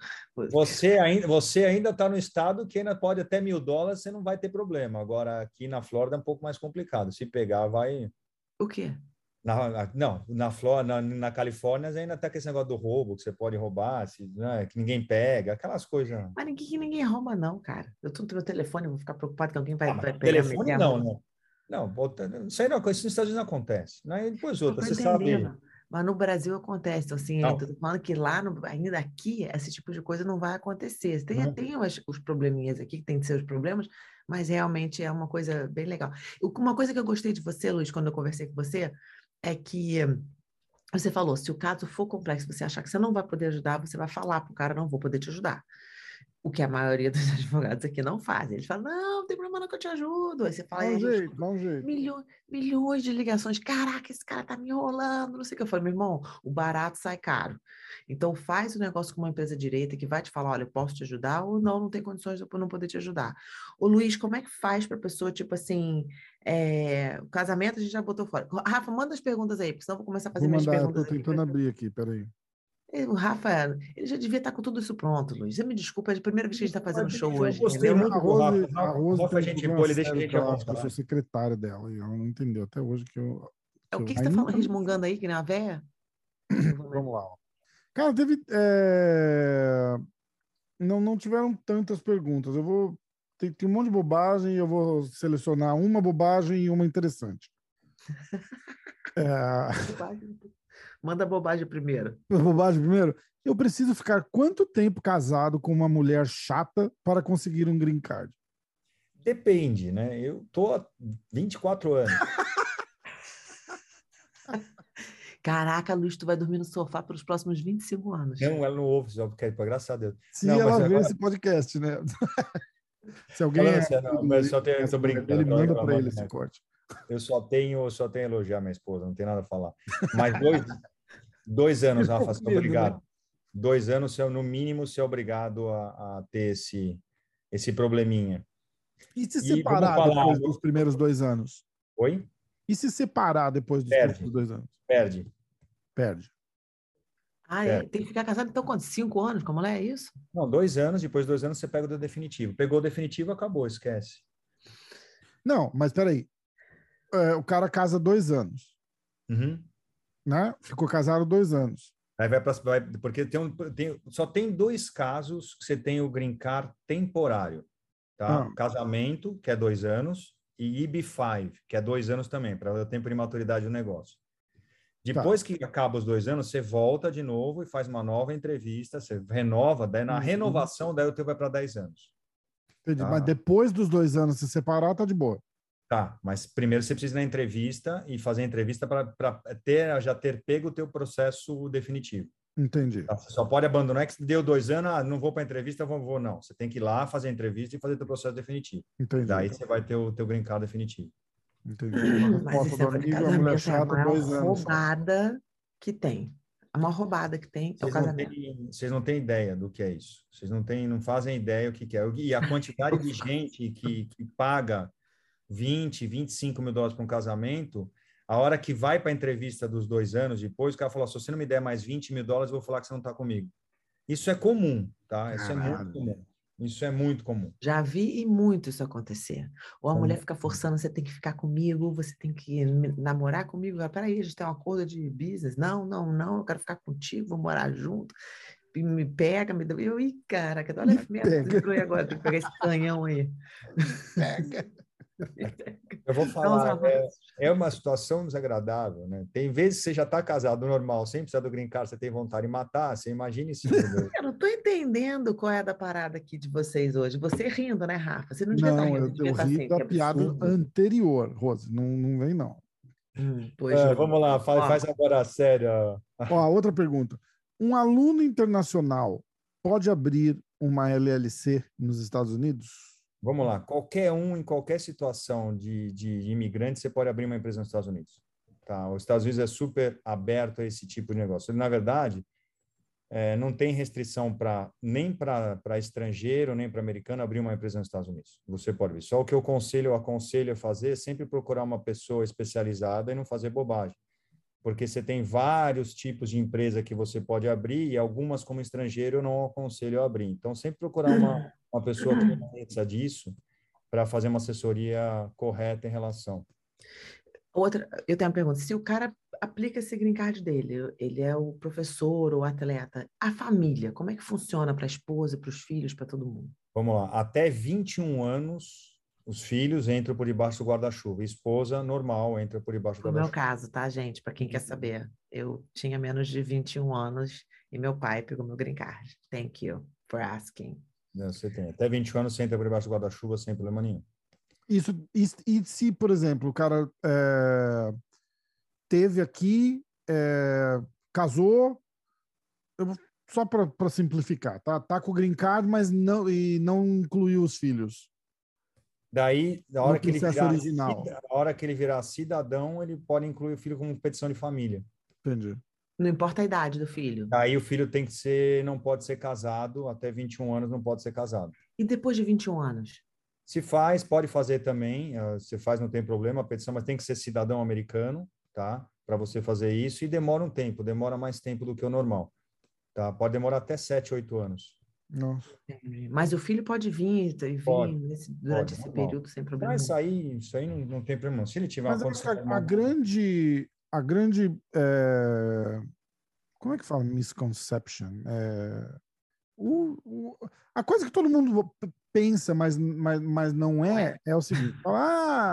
Você ainda você ainda está no estado que ainda pode até mil dólares, você não vai ter problema. Agora aqui na Flórida é um pouco mais complicado. Se pegar, vai. O quê? Na, não, na Flórida, na, na Califórnia ainda está esse negócio do roubo, que você pode roubar, se, né, que ninguém pega, aquelas coisas. Mas ninguém, ninguém rouba, não, cara. Eu estou no meu telefone, vou ficar preocupado que alguém vai, ah, vai pegar. Telefone não, né? Não, isso aí não, isso nos Estados Unidos não acontece. Né? Depois outra, você sabe. Mas no Brasil acontece. Assim, eu tô falando que lá, no, ainda aqui, esse tipo de coisa não vai acontecer. Tem, uhum. tem os, os probleminhas aqui, que tem seus problemas, mas realmente é uma coisa bem legal. Uma coisa que eu gostei de você, Luiz, quando eu conversei com você, é que você falou, se o caso for complexo, você achar que você não vai poder ajudar, você vai falar para o cara, não vou poder te ajudar o que a maioria dos advogados aqui não fazem. Eles falam, não, não tem problema não que eu te ajudo. Aí você fala, dá um jeito, dá um jeito. Milhões, milhões de ligações. Caraca, esse cara tá me enrolando, não sei o que. Eu falo, meu irmão, o barato sai caro. Então faz o negócio com uma empresa direita que vai te falar, olha, eu posso te ajudar ou não, não tem condições de eu não poder te ajudar. Ô Luiz, como é que faz para pessoa, tipo assim, é, o casamento a gente já botou fora. Rafa, manda as perguntas aí, porque senão eu vou começar a fazer vou minhas mandar, perguntas. Eu tô tentando aqui, abrir aqui, peraí. O Rafa, ele já devia estar com tudo isso pronto, Luiz. Você me desculpa, é a primeira vez que a gente está fazendo show eu hoje. Gostei muito a Rose, a Rose, Rafa, a gente boa, ele deixa a gente Eu sou secretária dela e ela não entendeu até hoje que eu. É, o que, que você está falando, resmungando aí, que nem a véia? Vamos lá. Cara, teve. É... Não, não tiveram tantas perguntas. Eu vou. Tem, tem um monte de bobagem e eu vou selecionar uma bobagem e uma interessante. é... Manda bobagem primeiro. Bobagem primeiro? Eu preciso ficar quanto tempo casado com uma mulher chata para conseguir um green card? Depende, né? Eu tô há 24 anos. Caraca, Luiz, tu vai dormir no sofá pelos próximos 25 anos. Não, ela não ouve, só porque, graças a Deus. Se não, ela vê esse podcast, né? Se alguém. Não, é, não, mas só tenho, tô brincando. Ele manda para ele esse corte. Eu só tenho, só tenho elogiar minha esposa, não tem nada a falar. Mas dois, dois anos, Rafa, você é obrigado. Né? Dois anos, você, no mínimo, você é obrigado a, a ter esse, esse probleminha. E se separar e depois dos primeiros dois anos? Oi? E se separar depois dos Perde. primeiros dois anos? Perde. Perde. Ah, é. tem que ficar casado então quanto? Cinco anos? Como é isso? Não, dois anos, depois de dois anos você pega o definitivo. Pegou o definitivo, acabou, esquece. Não, mas peraí é, o cara casa dois anos. Uhum. Né? Ficou casado dois anos. Aí vai para porque tem, um, tem só tem dois casos que você tem o green card temporário, tá? Ah. Casamento, que é dois anos, e IB5, que é dois anos também, para o tempo de maturidade do negócio. Depois tá. que acaba os dois anos, você volta de novo e faz uma nova entrevista, você renova, daí na uhum. renovação, daí o teu vai para 10 anos. Entendi. Tá? Mas depois dos dois anos, se separar, tá de boa. Tá, mas primeiro você precisa ir na entrevista e fazer a entrevista para ter já ter pego o teu processo definitivo. Entendi. Tá? Você só pode abandonar que deu dois anos, ah, não vou para a entrevista, vou, vou, não. Você tem que ir lá fazer a entrevista e fazer o teu processo definitivo. Entendi. Daí você vai ter o teu green card definitivo. Entendi. É, amigo, a mulher chata, é dois anos. roubada que tem. A maior roubada que tem é o casamento. Têm, vocês não têm ideia do que é isso. Vocês não têm, não fazem ideia o que, que é. E a quantidade de gente que, que paga 20, 25 mil dólares para um casamento, a hora que vai para a entrevista dos dois anos depois, o cara falou: se você não me der mais 20 mil dólares, eu vou falar que você não está comigo. Isso é comum, tá? Isso é muito comum. Isso é muito comum. Já vi e muito isso acontecer. Ou a mulher fica forçando, você tem que ficar comigo, você tem que namorar comigo. Ah, peraí, a gente tem um acordo de business. Não, não, não, eu quero ficar contigo, vou morar junto. Me pega, me dá. Eu, ih, cara, olha a merda, agora, tem que pegar esse canhão aí. Pega. Eu vou falar, é, é, uma situação desagradável, né? Tem vezes que você já está casado normal, sem precisar do green card, você tem vontade de matar, você imagina isso. eu não estou entendendo qual é a da parada aqui de vocês hoje. Você rindo, né, Rafa? Você não devia não, estar rindo. Eu, eu ri assim, da piada absurdo. anterior, Rose, não, não vem não. Hum, pois É, não. vamos lá, faz, faz agora a sério. Ó, outra pergunta. Um aluno internacional pode abrir uma LLC nos Estados Unidos? Vamos lá, qualquer um, em qualquer situação de, de imigrante, você pode abrir uma empresa nos Estados Unidos. Tá? Os Estados Unidos é super aberto a esse tipo de negócio. Na verdade, é, não tem restrição para nem para estrangeiro, nem para americano abrir uma empresa nos Estados Unidos. Você pode abrir. Só o que eu aconselho, eu aconselho a fazer é sempre procurar uma pessoa especializada e não fazer bobagem. Porque você tem vários tipos de empresa que você pode abrir e algumas como estrangeiro eu não aconselho a abrir. Então, sempre procurar uma, uma pessoa que conheça disso para fazer uma assessoria correta em relação. Outra, eu tenho uma pergunta. Se o cara aplica esse green card dele, ele é o professor ou atleta, a família, como é que funciona para a esposa, para os filhos, para todo mundo? Vamos lá, até 21 anos, os filhos entram por debaixo do guarda-chuva. Esposa, normal, entra por debaixo do Foi o meu guarda-chuva. caso, tá, gente? Para quem quer saber. Eu tinha menos de 21 anos e meu pai pegou meu green card. Thank you for asking. Né, Você tem. Até 21 anos, você entra por debaixo do guarda-chuva sem problema nenhum. Isso, e, e se, por exemplo, o cara é, teve aqui, é, casou, eu só para simplificar, tá? Tá com o green card, mas não, e não incluiu os filhos. Daí, na hora, No que ele virar, original. na hora que ele virar cidadão, ele pode incluir o filho como petição de família. Entendi. Não importa a idade do filho. Daí o filho tem que ser, não pode ser casado, até 21 anos não pode ser casado. E depois de 21 anos? Se faz, pode fazer também, ah, se faz não tem problema a petição, mas tem que ser cidadão americano, tá? Para você fazer isso e demora um tempo, demora mais tempo do que o normal, tá? Pode demorar até 7, 8 anos. Nossa. Mas o filho pode vir, e vir Pode, nesse- durante pode, esse normal. período sem problema. Mas nenhum. aí, isso aí não, não tem problema. Se ele tiver Mas uma a, a grande, a grande, é, como é que fala misconception? É, o, o- a coisa que todo mundo pensa, mas, mas, mas não é, é o seguinte: fala,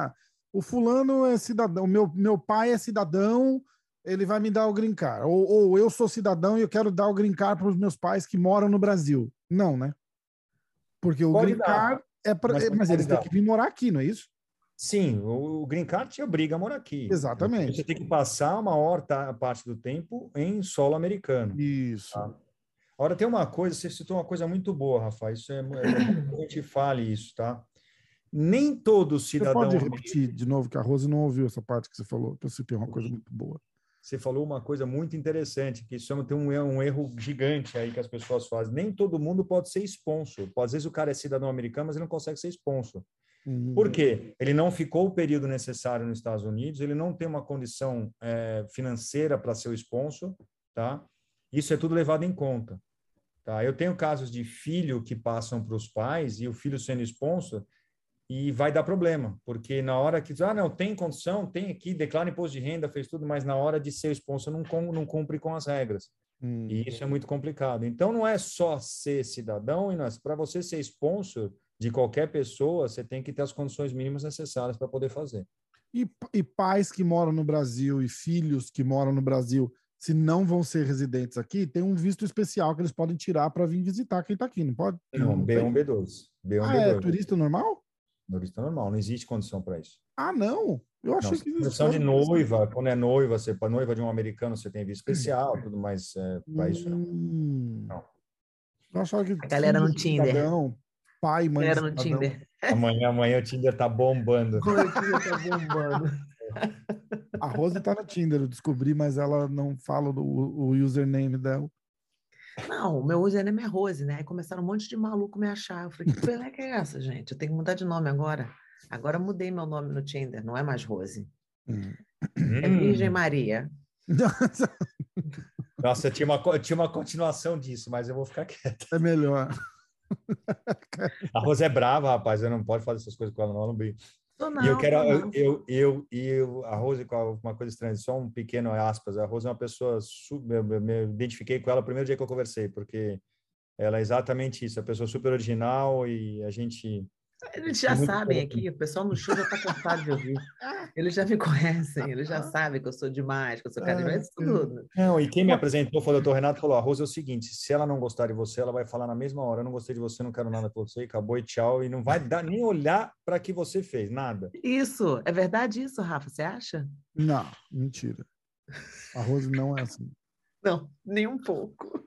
ah, o fulano é cidadão, o meu, meu pai é cidadão, ele vai me dar o green card. Ou, ou eu sou cidadão e eu quero dar o green card para os meus pais que moram no Brasil. Não, né? Porque o Pode green dar, card é para. mas Mas, pode eles têm que vir morar aqui, não é isso? Sim, o, o Green Card te obriga a morar aqui. Exatamente. Você tem que passar uma maior ta- parte do tempo em solo americano. Isso. Tá. Agora, tem uma coisa, você citou uma coisa muito boa, Rafa, isso é, é a gente fale isso, tá? Nem todo Você cidadão... pode americano- repetir de novo, que a Rose não ouviu essa parte que você falou, que eu citei uma coisa muito boa. Você falou uma coisa muito interessante, que isso é- tem um, erro- um erro gigante aí que as pessoas fazem. Nem todo mundo pode ser sponsor. Às vezes o cara é cidadão americano, mas ele não consegue ser sponsor. Uhum. Por quê? Ele não ficou o período necessário nos Estados Unidos, ele não tem uma condição eh, financeira para ser o sponsor, tá? Isso é tudo levado em conta, tá? Eu tenho casos de filho que passam para os pais e o filho sendo sponsor e vai dar problema, porque na hora que, ah, não, tem condição, tem aqui, declara imposto de renda, fez tudo, mas na hora de ser sponsor não, não cumpre com as regras. Hum. E isso é muito complicado. Então, não é só ser cidadão, e para você ser sponsor de qualquer pessoa, você tem que ter as condições mínimas necessárias para poder fazer. E, e pais que moram no Brasil e filhos que moram no Brasil, se não vão ser residentes aqui, tem um visto especial que eles podem tirar para vir visitar quem está aqui, não pode? Não, tem? B1, B2. B1, Ah, é B2. turista normal? Turista normal, não existe condição para isso. Ah, não. Eu Não, achei que condição de noiva, quando é noiva, você para noiva de um americano, você tem visto especial, tudo mais é, para isso não. Hum. Não. Eu achava que A galera no Tinder. cidadão, pai, mãe. de Era no cidadão. Tinder. Amanhã, amanhã o Tinder tá bombando. Oi, Tinder tá bombando. A Rose tá no Tinder, eu descobri, mas ela não fala do, o username dela. Não, o meu username é Rose, né? Aí começaram um monte de maluco me achar. Eu falei, que peleca é essa, gente? Eu tenho que mudar de nome agora. Agora mudei meu nome no Tinder, não é mais Rose. Hum. É Virgem Maria. Nossa, tinha uma, co- tinha uma continuação disso, mas eu vou ficar quieto. é melhor. A Rosa é brava, rapaz, eu não pode fazer essas coisas com ela, não, ela não não, e eu quero, eu, eu, eu, e eu- a Rose, com uma coisa estranha, só um pequeno aspas, a Rose é uma pessoa, su- eu me- identifiquei com ela no primeiro dia que eu conversei, porque ela é exatamente isso, a pessoa super original e a gente Eles já sabem aqui, o pessoal no show já está cansado de ouvir. Eles já me conhecem, eles já sabem que eu sou demais, que eu sou carismática, tudo. Não, e quem me apresentou foi o doutor Renato, falou, a Rosa é o seguinte, se ela não gostar de você, ela vai falar na mesma hora, eu não gostei de você, não quero nada com você, acabou e tchau, e não vai dar nem olhar para que você fez, nada. Isso, é verdade isso, Rafa, você acha? Não, mentira. A Rose não é assim. Não, nem um pouco.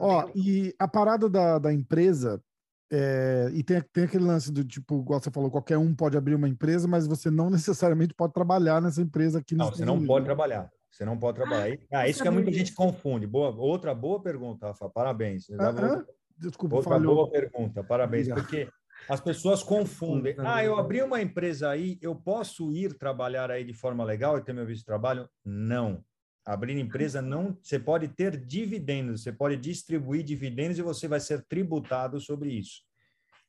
Ó, e a parada da, da empresa, é, e tem, tem aquele lance do tipo, igual você falou, qualquer um pode abrir uma empresa, mas você não necessariamente pode trabalhar nessa empresa aqui Não, você não pode trabalhar. Você não pode trabalhar. Ah, ah isso que muita gente confunde. Boa, outra boa pergunta, Rafa. Parabéns. Ah, vou... Desculpa, outra falhou. boa pergunta. Parabéns, Obrigado. porque as pessoas confundem. Ah, eu abri uma empresa aí, eu posso ir trabalhar aí de forma legal e ter meu visto de trabalho? Não. Abrir empresa não, você pode ter dividendos, você pode distribuir dividendos e você vai ser tributado sobre isso,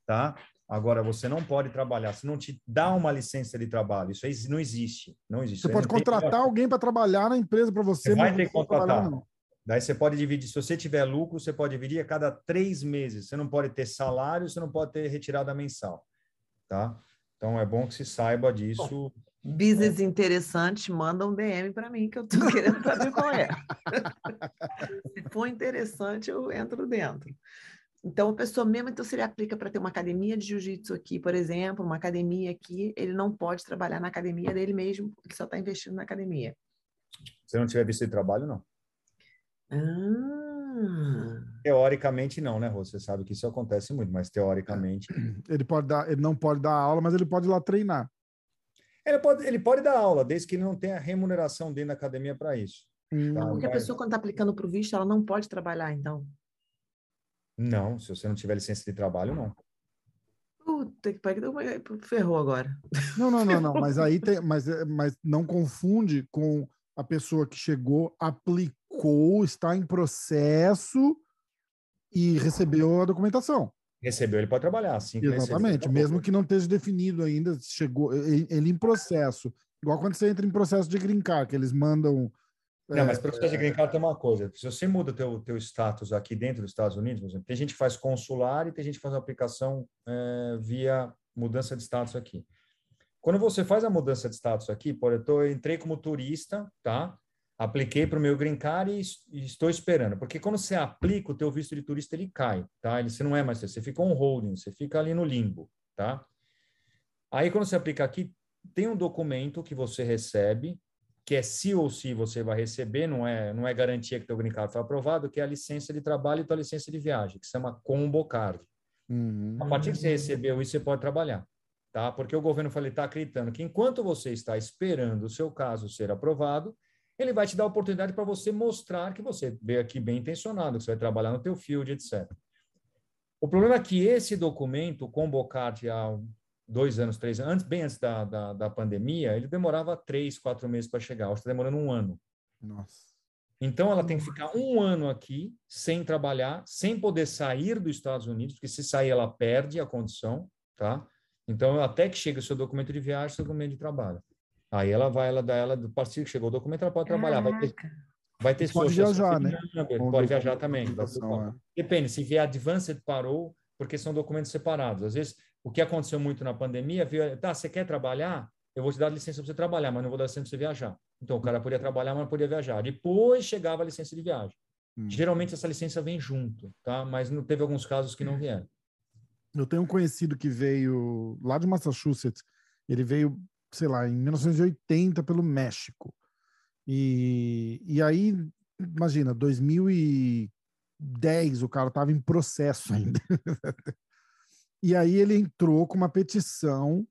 tá? Agora você não pode trabalhar, se não te dá uma licença de trabalho, isso aí não existe, não existe. Você pode contratar tem... alguém para trabalhar na empresa para você. Você vai ter que contratar. Daí você pode dividir, se você tiver lucro, você pode dividir a cada três meses. Você não pode ter salário, você não pode ter retirada mensal, tá? Então é bom que se saiba disso. Bom, business interessante, manda um DM para mim que eu estou querendo saber qual é. Se for interessante, eu entro dentro. Então, a pessoa mesmo, então, se ele aplica para ter uma academia de jiu-jitsu aqui, por exemplo, uma academia aqui, ele não pode trabalhar na academia dele mesmo, ele só está investindo na academia. Se não tiver visto de trabalho, não. Ah. Teoricamente não, né, Rô? Você sabe que isso acontece muito, mas teoricamente. Ele pode dar, ele não pode dar aula, mas ele pode ir lá treinar. Ele pode, ele pode dar aula, desde que ele não tenha remuneração dentro da academia para isso. Hum. Tá? Porque a pessoa, quando está aplicando para o visto, ela não pode trabalhar, então? Não, se você não tiver licença de trabalho, não. Puta que pariu, ferrou agora. Não, não, não, não. Mas aí tem, mas, mas não confunde com a pessoa que chegou, aplicou, está em processo e recebeu a documentação. Recebeu, ele pode trabalhar, sim. Exatamente, recebeu, mesmo que não esteja definido ainda, chegou ele em processo. Igual quando você entra em processo de green card, que eles mandam. Não, é, mas processo de green card tem uma coisa. Se você muda o teu, teu status aqui dentro dos Estados Unidos, por exemplo, tem gente que faz consular e tem gente que faz aplicação é, via mudança de status aqui. Quando você faz a mudança de status aqui, por eu entrei como turista, tá? Apliquei para o meu green card e, e, estou esperando. Porque quando você aplica, o teu visto de turista ele cai, tá? Ele, você não é mais, você fica on holding, você fica ali no limbo, tá? Aí quando você aplica aqui, tem um documento que você recebe, que é se ou se você vai receber, não é, não é garantia que teu green card foi aprovado, que é a licença de trabalho e tua licença de viagem, que se chama Combo Card. Uhum. A partir que você recebeu isso, você pode trabalhar. Tá? Porque o governo está acreditando que enquanto você está esperando o seu caso ser aprovado, ele vai te dar a oportunidade para você mostrar que você veio aqui bem intencionado, que você vai trabalhar no teu field, etc. O problema é que esse documento, o Combocart, há dois anos, três anos, antes, bem antes da, da, da pandemia, ele demorava três, quatro meses para chegar. Hoje está demorando um ano. Nossa. Então, ela tem que ficar um ano aqui, sem trabalhar, sem poder sair dos Estados Unidos, porque se sair, ela perde a condição, tá? Então, até que chega o seu documento de viagem, seu documento de trabalho. Aí ela vai, ela dá ela do partido que chegou o documento, ela pode trabalhar. Vai ter, vai ter pode viajar, né? Pode viajar também. É. Depende, se vier advanced parou, porque são documentos separados. Às vezes, o que aconteceu muito na pandemia, viu, tá, você quer trabalhar? Eu vou te dar licença para você trabalhar, mas não vou dar licença para você viajar. Então, o cara podia trabalhar, mas não podia viajar. Depois chegava a licença de viagem. Hum. Geralmente, essa licença vem junto, tá? Mas não teve alguns casos que não vieram. Eu tenho um conhecido que veio lá de Massachusetts. Ele veio sei lá, em 1980 pelo México. E, e aí, imagina, 2010 o cara estava em processo ainda. e aí ele entrou com uma petição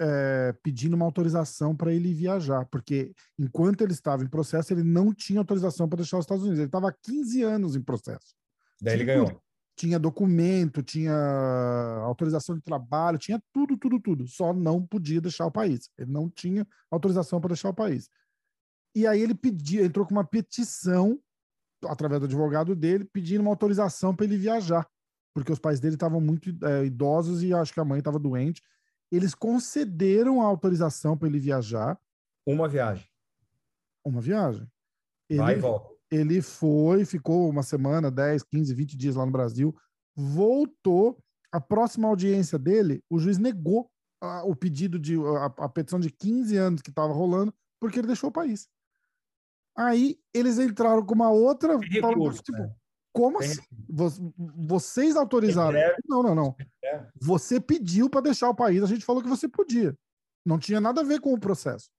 é, pedindo uma autorização para ele viajar, porque enquanto ele estava em processo, ele não tinha autorização para deixar os Estados Unidos. Ele estava há 15 anos em processo. Daí ele ganhou tinha documento, tinha autorização de trabalho, tinha tudo, tudo, tudo. Só não podia deixar o país. Ele não tinha autorização para deixar o país. E aí ele pediu, entrou com uma petição através do advogado dele, pedindo uma autorização para ele viajar, porque os pais dele estavam muito é, idosos e acho que a mãe estava doente. Eles concederam a autorização para ele viajar. Uma viagem. Uma viagem. Ele, Vai e volta ele foi, ficou uma semana, 10, 15, 20 dias lá no Brasil, voltou, A próxima audiência dele, o juiz negou a, o pedido de a, a, petição de 15 anos que estava rolando, porque ele deixou o país. Aí eles entraram com uma outra. Recurso, tipo, né? Como assim? Vocês autorizaram? Não, não, não. Você pediu para deixar o país, a gente falou que você podia. Não tinha nada a ver com o processo.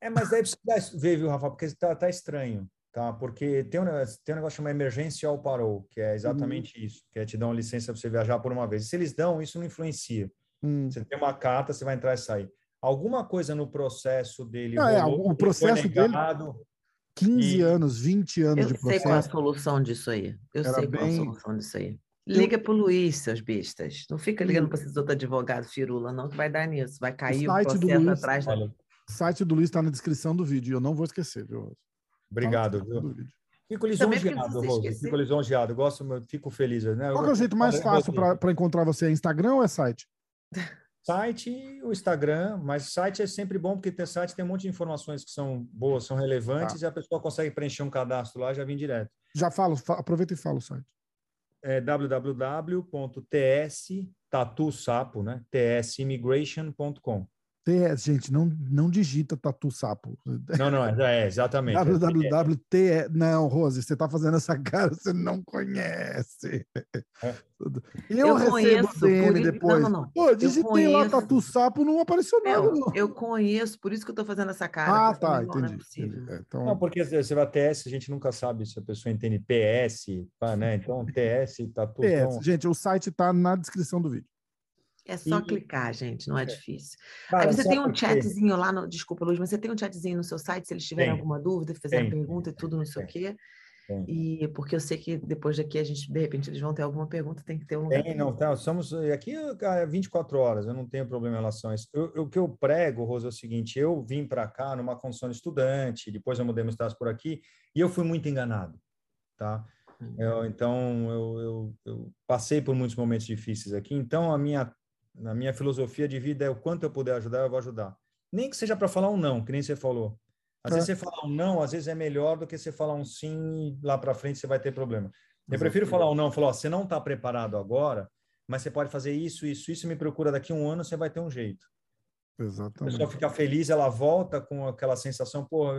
É, mas daí precisa ver, viu, Rafa? Porque está tá estranho, tá? Porque tem um, tem um negócio chamado emergencial parou, que é exatamente uhum. isso, que é te dar uma licença para você viajar por uma vez. Se eles dão, isso não influencia. Uhum. Você tem uma carta, você vai entrar e sair. Alguma coisa no processo dele. Ah, é, o processo dele. 15 e... anos, 20 anos eu de processo. Eu sei qual é a solução disso aí. Eu Era sei bem... qual é a solução disso aí. Liga para o Luiz, seus bestas. Não fica ligando para esses outros advogados firula, não, que vai dar nisso. Vai cair o, o processo atrás da... O site do Luiz está na descrição do vídeo. Eu não vou esquecer, viu, Obrigado, viu? Fico lisonjeado, Rose. Fico lisonjeado. Gosto, fico feliz. Né? Qual é o jeito mais fácil para encontrar você? É Instagram ou é site? Site, o Instagram, mas site é sempre bom porque ter site tem um monte de informações que são boas, são relevantes tá. e a pessoa consegue preencher um cadastro lá já vem direto. Já falo, aproveita e fala o site. É www.tstatusapo, né? tsimmigration.com. TS, gente, não, não digita tatu sapo. Não, não, é, é exatamente. www.te. Não, Rose, você está fazendo essa cara, você não conhece. É. Eu, eu recebo conheço, DM depois. Não, não, não. Pô, digitei lá tatu sapo, não apareceu nada. Eu, eu, conheço, por isso que eu estou fazendo essa cara. Ah, tá, entendi. Não, é então... não, porque você vai TS, a gente nunca sabe se a pessoa entende PS, né? Então, TS, tatu. PS, então... gente, o site está na descrição do vídeo. É só e... clicar, gente, não é, é. difícil. Cara, Aí você tem um chatzinho lá no. Desculpa, Luiz, mas você tem um chatzinho no seu site, se eles tiverem tem. alguma dúvida, fizerem pergunta e tudo, não sei o quê. E porque eu sei que depois daqui a gente, de repente, eles vão ter alguma pergunta, tem que ter um lugar. Tem, não, tá, somos aqui é 24 horas, eu não tenho problema em relação a isso. Eu, eu, o que eu prego, Rosa, é o seguinte: eu vim para cá numa condição de estudante, depois eu mudei meu status por aqui, e eu fui muito enganado, tá? Hum. Eu, então, eu, eu, eu, passei por muitos momentos difíceis aqui. Então, a minha na minha filosofia de vida é o quanto eu puder ajudar, eu vou ajudar. Nem que seja para falar um não, que nem você falou. Às é. vezes você falar um não, às vezes é melhor do que você falar um sim e lá para frente você vai ter problema. Eu prefiro falar um não, falar, ó, você não está preparado agora, mas você pode fazer isso, isso, isso, me procura daqui a um ano, você vai ter um jeito. Exatamente. A pessoa fica feliz, ela volta com aquela sensação, pô,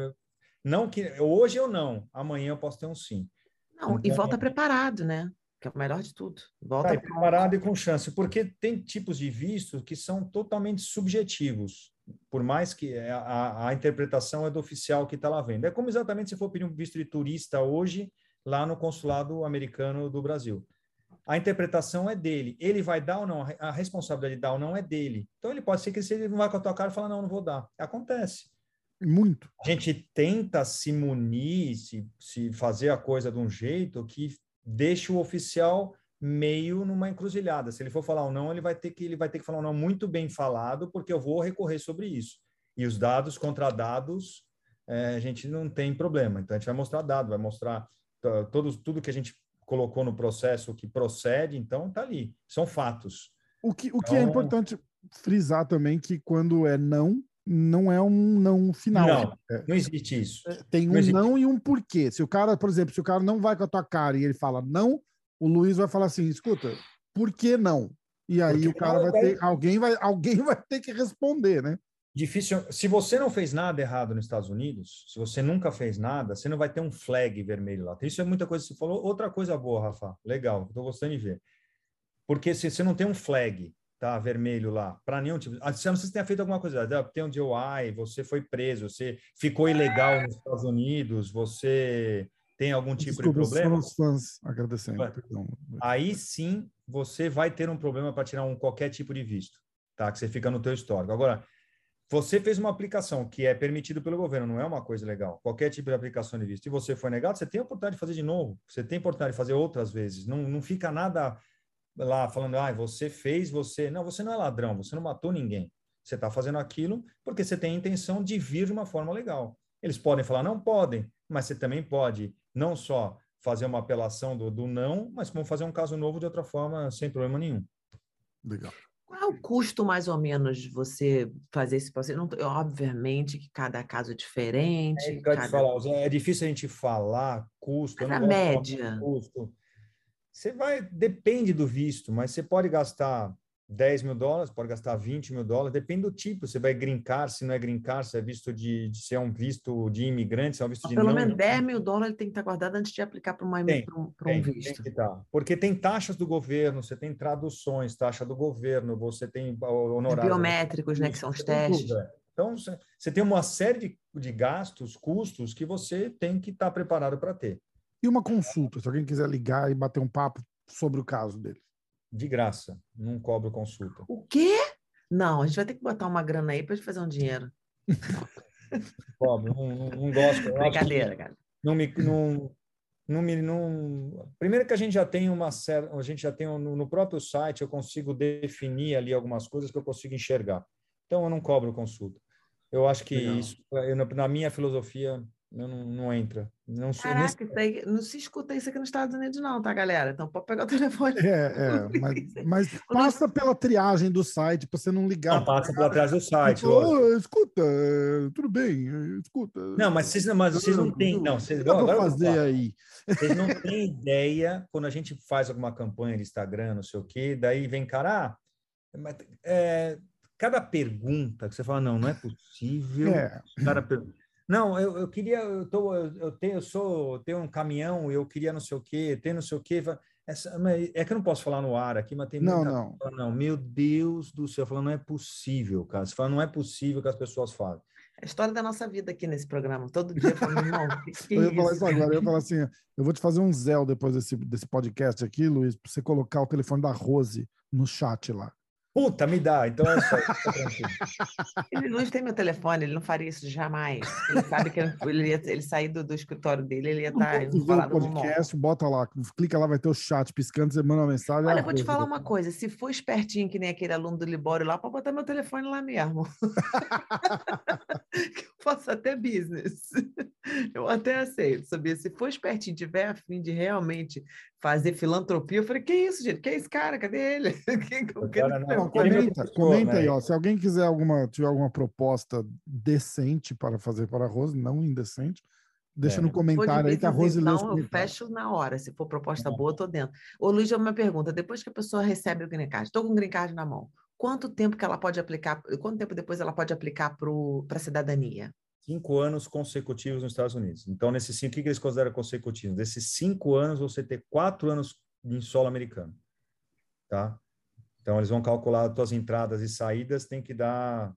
não que hoje eu não, amanhã eu posso ter um sim. Não, então, e volta preparado, né? Que é o melhor de tudo. Volta tá preparado e com chance, porque tem tipos de visto que são totalmente subjetivos, por mais que a, a interpretação é do oficial que está lá vendo. É como exatamente se for pedir um visto de turista hoje lá no consulado americano do Brasil. A interpretação é dele. Ele vai dar ou não? A responsabilidade de dar ou não é dele. Então ele pode ser que se ele não vai com a tua cara e fala não, não vou dar. Acontece. Muito. A gente tenta se munir, se, se fazer a coisa de um jeito que deixa o oficial meio numa encruzilhada. Se ele for falar um não, ele vai ter que ele vai ter que falar um não muito bem falado, porque eu vou recorrer sobre isso. E os dados contra dados, é, a gente não tem problema. Então a gente vai mostrar dado, vai mostrar todos tudo que a gente colocou no processo que procede, então tá ali. São fatos. O que, o que é então, é importante frisar também que quando é não, não é um não final. Não, é, não existe isso. É, tem um não, não, e um porquê. Se o cara, por exemplo, se o cara não vai com a tua cara e ele fala não, o Luiz vai falar assim: escuta, por que não? E aí Porque o cara vai ter, alguém vai, alguém vai ter que responder, né? Difícil. Se você não fez nada errado nos Estados Unidos, se você nunca fez nada, você não vai ter um flag vermelho lá. Isso é muita coisa que você falou. Outra coisa boa, Rafa. Legal, estou gostando de ver. Porque se você não tem um flag, tá vermelho lá, para nenhum tipo. A não sei se tenha feito alguma coisa, tem um DOI, você foi preso, você ficou ilegal nos Estados Unidos, você tem algum tipo Desculpa, de problema. Os fãs agradecendo. Aí sim você vai ter um problema para tirar um qualquer tipo de visto, tá? Que você fica no teu histórico. Agora, você fez uma aplicação que é permitido pelo governo, não é uma coisa legal. Qualquer tipo de aplicação de visto. E você foi negado, você tem a oportunidade de fazer de novo. Você tem a oportunidade de fazer outras vezes. Não, não fica nada lá falando, ah, você fez, você. Não, você não é ladrão, você não matou ninguém. Você está fazendo aquilo porque você tem a intenção de vir de uma forma legal. Eles podem falar, não podem, mas você também pode não só fazer uma apelação do, do não, mas como fazer um caso novo de outra forma, sem problema nenhum. Legal. Qual é o custo, mais ou menos, de você fazer esse processo? Não, obviamente que cada caso é diferente. É, cada... falar, é difícil a gente falar custo. Mas a média. Custo. Você vai, depende do visto, mas você pode gastar 10 mil dólares, pode gastar 20 mil dólares, depende do tipo. Você vai grincar, se não é grincar, se é visto de, de se é um visto de imigrante, se é um visto de Pelo não menos 10 mil dólares tem que estar guardado antes de aplicar para um, Tem, pra um, pra Tem, um tem visto. que tá. Porque tem taxas do governo, você tem traduções, taxa do governo, você tem honorários. Biométricos, né? Que são os testes. tudo, é. Então, você- você tem uma série de, de gastos, custos que você tem que estar preparado para ter, E uma consulta, se alguém quiser ligar e bater um papo sobre o caso dele. de graça, não cobro consulta. O quê? Não, a gente vai ter que botar uma grana aí para gente fazer um dinheiro. Cobro, não, não, não gosto. Brincadeira, cara. não me não, não me não primeiro que a gente já tem uma certa a gente já tem um- no, próprio site eu consigo definir ali algumas coisas que eu consigo enxergar então eu não cobro consulta eu acho que Legal. isso eu, na, minha filosofia não, não entra não Caraca, isso aí, não se escuta isso aqui nos Estados Unidos, não, tá, galera? Então pode pegar o telefone. É, é, mas, mas passa pela triagem do site para você não ligar. não passa por trás do site. "Ô, escuta, é, tudo bem, é, escuta. não mas vocês não mas vocês não têm não vocês O que dá pra agora eu vou fazer aí? Vocês não têm ideia quando a gente faz alguma campanha de Instagram, não sei o quê, daí vem cara, ah, mas, é, cada pergunta que você fala, não, não é possível. É, o Cara, não, eu, eu queria, eu, tô, eu, eu tenho, eu sou, eu tenho um caminhão, eu queria não sei o quê, tem não sei o quê. Essa, mas é que eu não posso falar no ar aqui, mas tem não, muita não. Fala, Não, meu Deus do céu, falando, não é possível, cara. Você fala, não é possível que as pessoas falem. É a história da nossa vida aqui nesse programa. Todo dia falando, irmão, que, Eu ia falar isso? agora, eu ia falar assim, eu vou te fazer um Zé depois desse, desse podcast aqui, Luiz, para você colocar o telefone da Rose no chat lá. Puta, me dá. Então é só. Ele Luiz tem meu telefone, ele não faria isso jamais. Ele sabe que ele ia ele sair do, do escritório dele, ele ia Não estar enrolado no mall. podcast, bota lá, clica lá, vai ter o chat piscando, você manda uma mensagem. Olha, ah, eu vou te falar uma coisa: se for espertinho que nem aquele aluno do Libório lá, pode botar meu telefone lá mesmo. faço até business. Eu até aceito, sabia? Se for espertinho, tiver a fim de realmente fazer filantropia, eu falei: que isso, gente? Que é esse cara? Cadê ele? Que- que- que- não- comenta, professor, comenta né? aí, ó. Se alguém quiser alguma, tiver alguma proposta decente para fazer para a Rose, não indecente, deixa É. no de comentário aí que a Rose então, eu fecho na hora. Se for proposta Tá. boa, eu tô dentro. Ô, Luiz, uma pergunta: depois que a pessoa recebe o green card, estou com o green card na mão, quanto tempo que ela pode aplicar? Quanto tempo depois ela pode aplicar para a cidadania? cinco anos consecutivos nos Estados Unidos. Então, nesses cinco, o que que eles consideram consecutivos? Desses cinco anos, você ter quatro anos em solo americano, tá? Então, eles vão calcular as tuas entradas e saídas, tem que dar,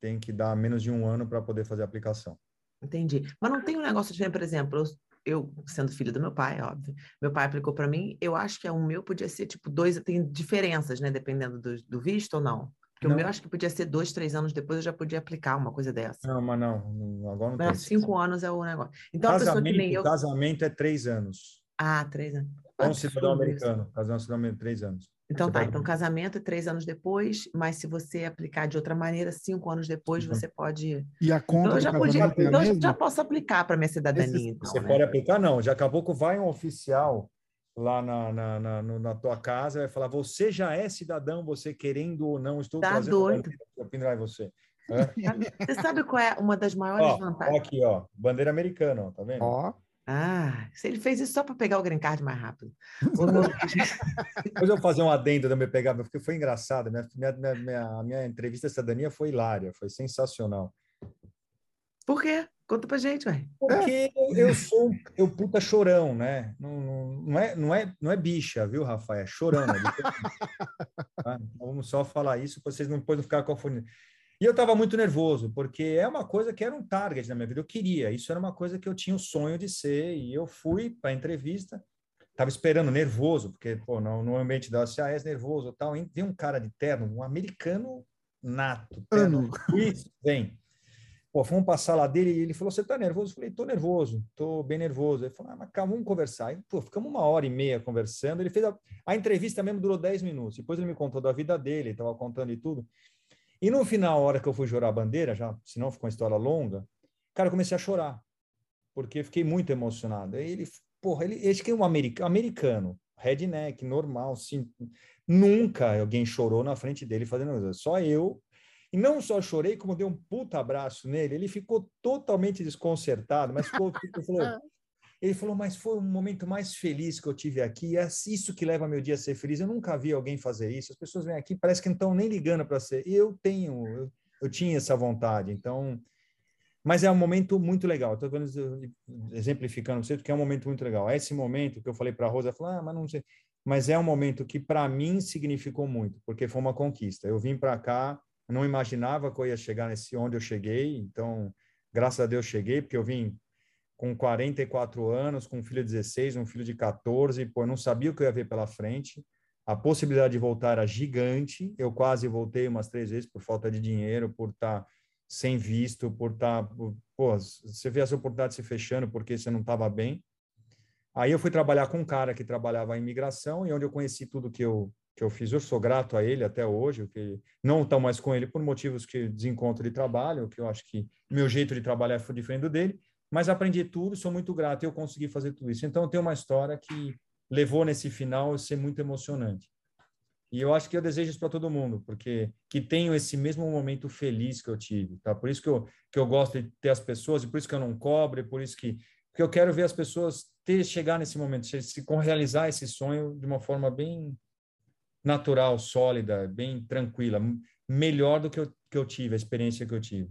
tem que dar menos de um ano para poder fazer a aplicação. Entendi. Mas não tem um negócio diferente, por exemplo, eu, sendo filho do meu pai, óbvio, meu pai aplicou para mim, eu acho que o meu podia ser tipo dois, tem diferenças, né, dependendo do, do visto ou não. Porque Não. o meu acho que podia ser dois, três anos depois eu já podia aplicar uma coisa dessa. Não, mas não, agora não Mas tem. cinco anos é o negócio. Então, a pessoa que nem Casamento, eu. casamento é três anos. Ah, três anos. Com Absurdo cidadão isso. americano. Casamento cidadão americano, três anos. Então Você tá, pode- então casamento é três anos depois, mas se você aplicar de outra maneira, cinco anos depois, Uhum. você pode. E a Então conta eu do já podia, é então eu já posso aplicar para minha cidadania, Esses- então, Você né? pode aplicar? Não. Daqui a pouco vai um oficial lá na, na, na, na tua casa e vai falar: você já é cidadão, você querendo ou não, estou Tá trazendo doido. pendurar você. É? Você sabe qual é uma das maiores ó, ó vantagens? aqui, ó, bandeira americana, ó, tá vendo? Ó, Ah, se ele fez isso só para pegar o green card mais rápido. Depois eu vou fazer um adendo da minha pegada, porque foi engraçado. Minha, minha, minha, minha, entrevista à cidadania foi hilária, foi sensacional. Por quê? Conta pra gente, ué. Porque eu sou um- eu puta chorão, né? Não, não, não, é, não, é, não é bicha, viu, Rafael? É chorão. Né? Tá? Vamos só falar isso para vocês não, depois não ficarem confundindo. E eu estava muito nervoso, porque é uma coisa que era um target na minha vida. Eu queria, isso era uma coisa que eu tinha o sonho de ser. E eu fui para a entrevista, estava esperando, nervoso, porque pô, no, no ambiente da CAS, nervoso tal. Vem um cara de terno, um americano nato. Terno, isso, vem. Pô, fomos passar lá dele e ele falou: Você tá nervoso? Eu falei: Tô nervoso, tô bem nervoso. Ele falou: ah, mas calma, vamos conversar. E, pô, ficamos uma hora e meia conversando. Ele fez a, a entrevista mesmo, durou 10 minutos. Depois ele me contou da vida dele, estava contando e tudo. E no final, a hora que eu fui jurar a bandeira, já, senão ficou uma história longa, cara, eu comecei a chorar, porque eu fiquei muito emocionado. Aí ele, porra, ele, acho que é um americano, americano, redneck, normal, sim. Nunca alguém chorou na frente dele fazendo isso. Só eu e não só chorei, como dei um puta abraço nele. Ele ficou totalmente desconcertado, mas ficou, ficou falou, Ele falou, mas foi o momento mais feliz que eu tive aqui. É isso que leva meu dia a ser feliz. Eu nunca vi alguém fazer isso. As pessoas vêm aqui, parece que não estão nem ligando para ser. Eu tenho, eu, eu tinha essa vontade. Então, mas é um momento muito legal. Estou exemplificando você, porque é um momento muito legal. É esse momento que eu falei para a Rosa, ela ah, mas não sei. Mas é um momento que para mim significou muito, porque foi uma conquista. Eu vim para cá, não imaginava que eu ia chegar nesse onde eu cheguei, então, graças a Deus cheguei, porque eu vim com 44 anos, com um filho de 16, um filho de 14, pô, eu não sabia o que eu ia ver pela frente. A possibilidade de voltar era gigante. Eu quase voltei umas três vezes por falta de dinheiro, por estar tá sem visto, por estar. Tá, pô, você vê as oportunidades se fechando porque você não estava bem. Aí eu fui trabalhar com um cara que trabalhava em imigração e onde eu conheci tudo que eu que eu fiz. Eu sou grato a ele até hoje, que não estou mais com ele por motivos que desencontro de trabalho, que eu acho que meu jeito de trabalhar foi diferente do dele, mas aprendi tudo, sou muito grato eu consegui fazer tudo isso. Então tem uma história que levou nesse final a ser muito emocionante. E eu acho que eu desejo isso para todo mundo, porque que tenho esse mesmo momento feliz que eu tive, tá? Por isso que eu, que eu gosto de ter as pessoas, e por isso que eu não cobro, e por isso que porque eu quero ver as pessoas ter chegar nesse momento, se, se realizar esse sonho de uma forma bem natural, sólida, bem tranquila, melhor do que eu, que eu tive, a experiência que eu tive.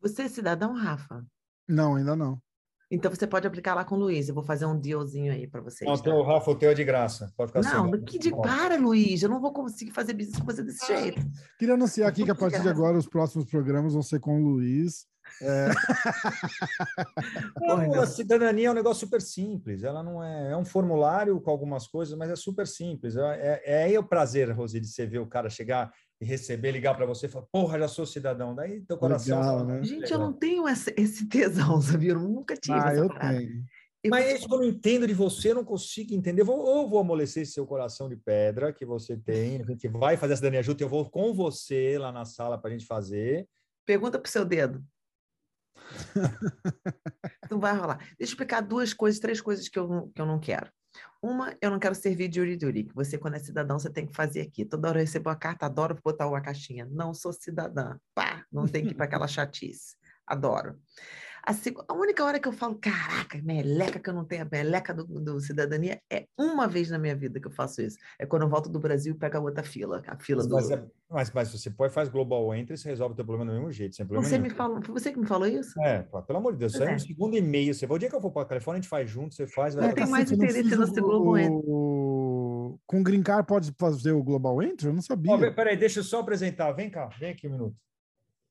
Você é cidadão, Rafa? Não, ainda não. Então você pode aplicar lá com o Luiz. Eu vou fazer um dealzinho aí para vocês. Não, tá? o Rafa, o teu é de graça. Pode ficar Não, sem que de para, Luiz. Eu não vou conseguir fazer business com você desse jeito. Queria anunciar aqui que a partir de agora os próximos programas vão ser com o Luiz. É... não, a cidadania é um negócio super simples. Ela não é, é um formulário com algumas coisas, mas é super simples. É, é, é o prazer, Rosi, de você ver o cara chegar e receber, ligar para você e falar, porra, já sou cidadão. Daí teu coração. Legal, né? Gente, eu não tenho esse, esse tesão, sabia? Eu nunca tive ah, essa eu parada. tenho. Mas isso que eu não entendo de você, eu não consigo entender. Vou, ou vou amolecer esse seu coração de pedra que você tem, a gente vai fazer a cidadania junto, eu vou com você lá na sala para a gente fazer. Pergunta para o seu dedo. não vai rolar. Deixa eu explicar duas coisas, três coisas que eu, que eu não quero. Uma, eu não quero servir de Uriduri, que você, quando é cidadão, você tem que fazer aqui. Toda hora eu recebo uma carta, adoro botar uma caixinha. Não sou cidadã. Pá, não tem que ir para aquela chatice. Adoro. A, a, única hora que eu falo, caraca, meleca que eu não tenho a meleca do, do, cidadania, é uma vez na minha vida que eu faço isso. É quando eu volto do Brasil e pego a outra fila, a fila mas, do... Mas, é, mas, mas você pode faz global entry, você resolve o teu problema do mesmo jeito, sem problema você nenhum. Me fala, foi você que me falou isso? É, pelo amor de Deus, é um segundo e meio. Você, o dia que eu for para a Califórnia, a gente faz junto, você faz... Vai... Eu tenho mais interesse no seu global entry. Com Green Card pode fazer o global entry? Eu não sabia. Oh, peraí, deixa eu só apresentar. Vem cá, vem aqui um minuto.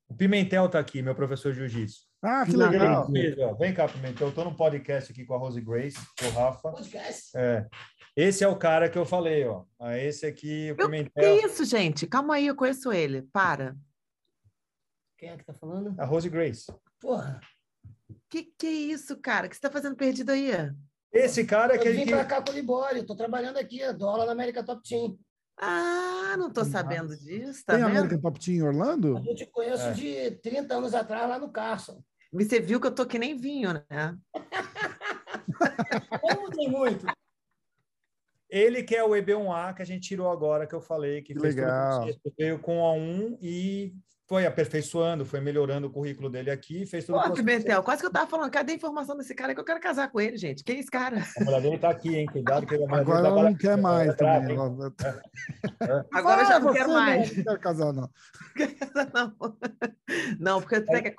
O Pimentel está aqui, meu professor de jiu-jitsu. Ah, que legal. Vem cá, Pimentel. Eu estou no podcast aqui com a Rose Grace, com o Rafa. Podcast? É. Esse é o cara que eu falei, ó. Ah, esse aqui, o Pimentel. Que isso, gente? Calma aí, eu conheço ele. Para. Quem é que tá falando? A Rose Grace. Porra. Que que é isso, cara? O que você tá fazendo perdido aí? Esse cara é que... Eu vim para cá com o Libório. Tô trabalhando aqui, dou aula na América Top Team. Ah, não tô sabendo disso, tá Tem vendo? American Top Team em Orlando? Eu te conheço é. de 30 anos atrás lá no Carson. Você viu que eu tô que nem vinho, né? Não tem muito. Ele que é o EB1A que a gente tirou agora, que eu falei, que, que fez legal. Tudo veio com A1 e foi aperfeiçoando, foi melhorando o currículo dele aqui, fez tudo. Pô, Pimentel, quase que eu tava falando, cadê a informação desse cara que eu quero casar com ele, gente? Quem é esse cara? A mulher dele tá aqui, hein? Cuidado que ele Agora ela não quer mais também. Agora eu já não quero mais. Não quero casar, não. não. Porque que é,